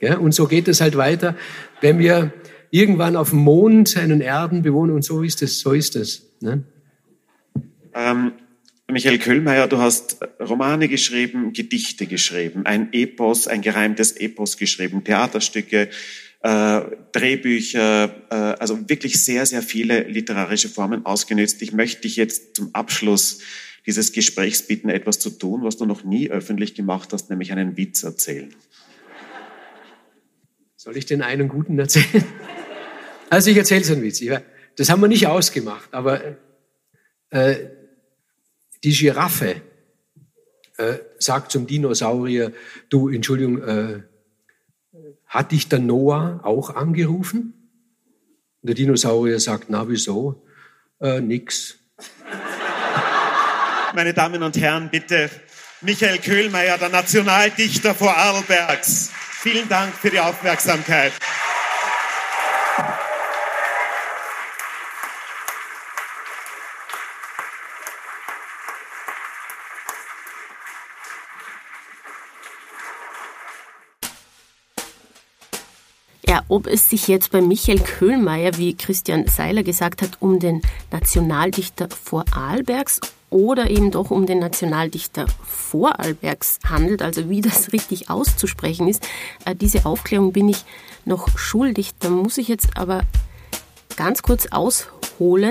ja, und so geht es halt weiter, wenn wir irgendwann auf dem Mond einen Erden bewohnen und so ist es, so ist es. Ne? Ähm, Michael Köhlmeier, du hast Romane geschrieben, Gedichte geschrieben, ein Epos, ein gereimtes Epos geschrieben, Theaterstücke, äh, Drehbücher, äh, also wirklich sehr, sehr viele literarische Formen ausgenützt. Ich möchte dich jetzt zum Abschluss dieses Gesprächs bitten, etwas zu tun, was du noch nie öffentlich gemacht hast, nämlich einen Witz erzählen. Soll ich den einen guten erzählen? Also ich erzähle so einen Witz. Das haben wir nicht ausgemacht, aber äh, die Giraffe äh, sagt zum Dinosaurier, du, Entschuldigung, äh, hat dich der Noah auch angerufen? Und der Dinosaurier sagt, na wieso? Äh, nix. Meine Damen und Herren, bitte Michael Köhlmeier, der Nationaldichter Vorarlbergs. Vielen Dank für die Aufmerksamkeit. Ob es sich jetzt bei Michael Köhlmeier, wie Christian Seiler gesagt hat, um den Nationaldichter Vorarlbergs oder eben doch um den Nationaldichter Vorarlbergs handelt, also wie das [laughs] richtig auszusprechen ist, äh, diese Aufklärung bin ich noch schuldig. Da muss ich jetzt aber ganz kurz ausholen,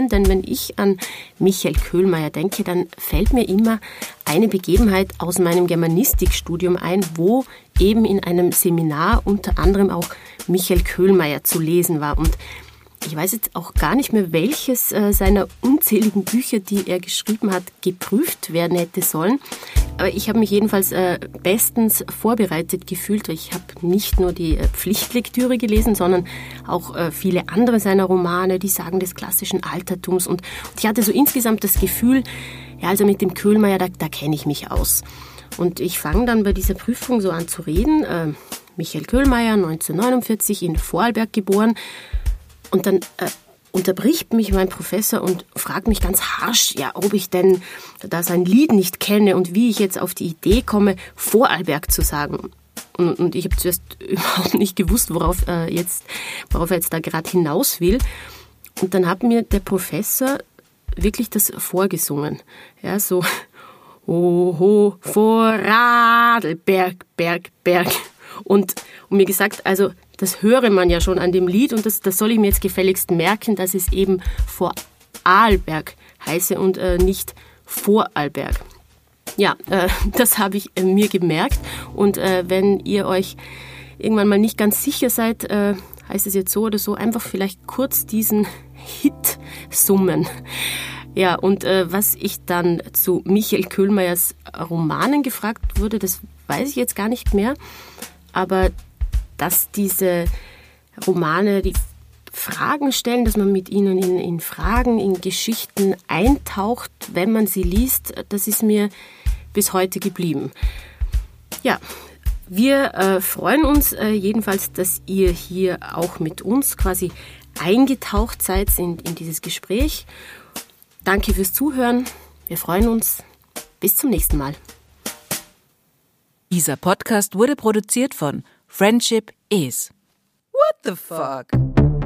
denn wenn ich an Michael Köhlmeier denke, dann fällt mir immer eine Begebenheit aus meinem Germanistikstudium ein, wo eben in einem Seminar unter anderem auch Michael Köhlmeier zu lesen war. Und ich weiß jetzt auch gar nicht mehr, welches äh, seiner unzähligen Bücher, die er geschrieben hat, geprüft werden hätte sollen. Aber ich habe mich jedenfalls äh, bestens vorbereitet gefühlt. Ich habe nicht nur die äh, Pflichtlektüre gelesen, sondern auch viele andere seiner Romane, die Sagen des klassischen Altertums. Und, ich hatte so insgesamt das Gefühl, ja, also mit dem Köhlmeier, da, da kenne ich mich aus. Und ich fange dann bei dieser Prüfung so an zu reden. Michael Köhlmeier, 1949 in Vorarlberg geboren. Und dann äh, unterbricht mich mein Professor und fragt mich ganz harsch, ja, ob ich denn da sein Lied nicht kenne und wie ich jetzt auf die Idee komme, Vorarlberg zu sagen. Und, und ich habe zuerst [laughs] überhaupt nicht gewusst, worauf, äh, jetzt, worauf er jetzt da gerade hinaus will. Und dann hat mir der Professor wirklich das vorgesungen. Ja, so, [laughs] Oho, Vorarlberg, Berg, Berg. Und, und mir gesagt, also das höre man ja schon an dem Lied und das, das soll ich mir jetzt gefälligst merken, dass es eben Vorarlberg heiße und äh, nicht Vorarlberg. Ja, äh, [laughs] das habe ich äh, mir gemerkt und äh, wenn ihr euch irgendwann mal nicht ganz sicher seid, äh, heißt es jetzt so oder so, einfach vielleicht kurz diesen Hit summen. Ja, und äh, was ich dann zu Michael Köhlmeiers Romanen gefragt wurde, das weiß ich jetzt gar nicht mehr. Aber dass diese Romane die Fragen stellen, dass man mit ihnen in, in, Fragen, in Geschichten eintaucht, wenn man sie liest, das ist mir bis heute geblieben. Ja, wir äh, freuen uns äh, jedenfalls, dass ihr hier auch mit uns quasi eingetaucht seid in, in dieses Gespräch. Danke fürs Zuhören. Wir freuen uns. Bis zum nächsten Mal. Dieser Podcast wurde produziert von Friendship Is. What the fuck?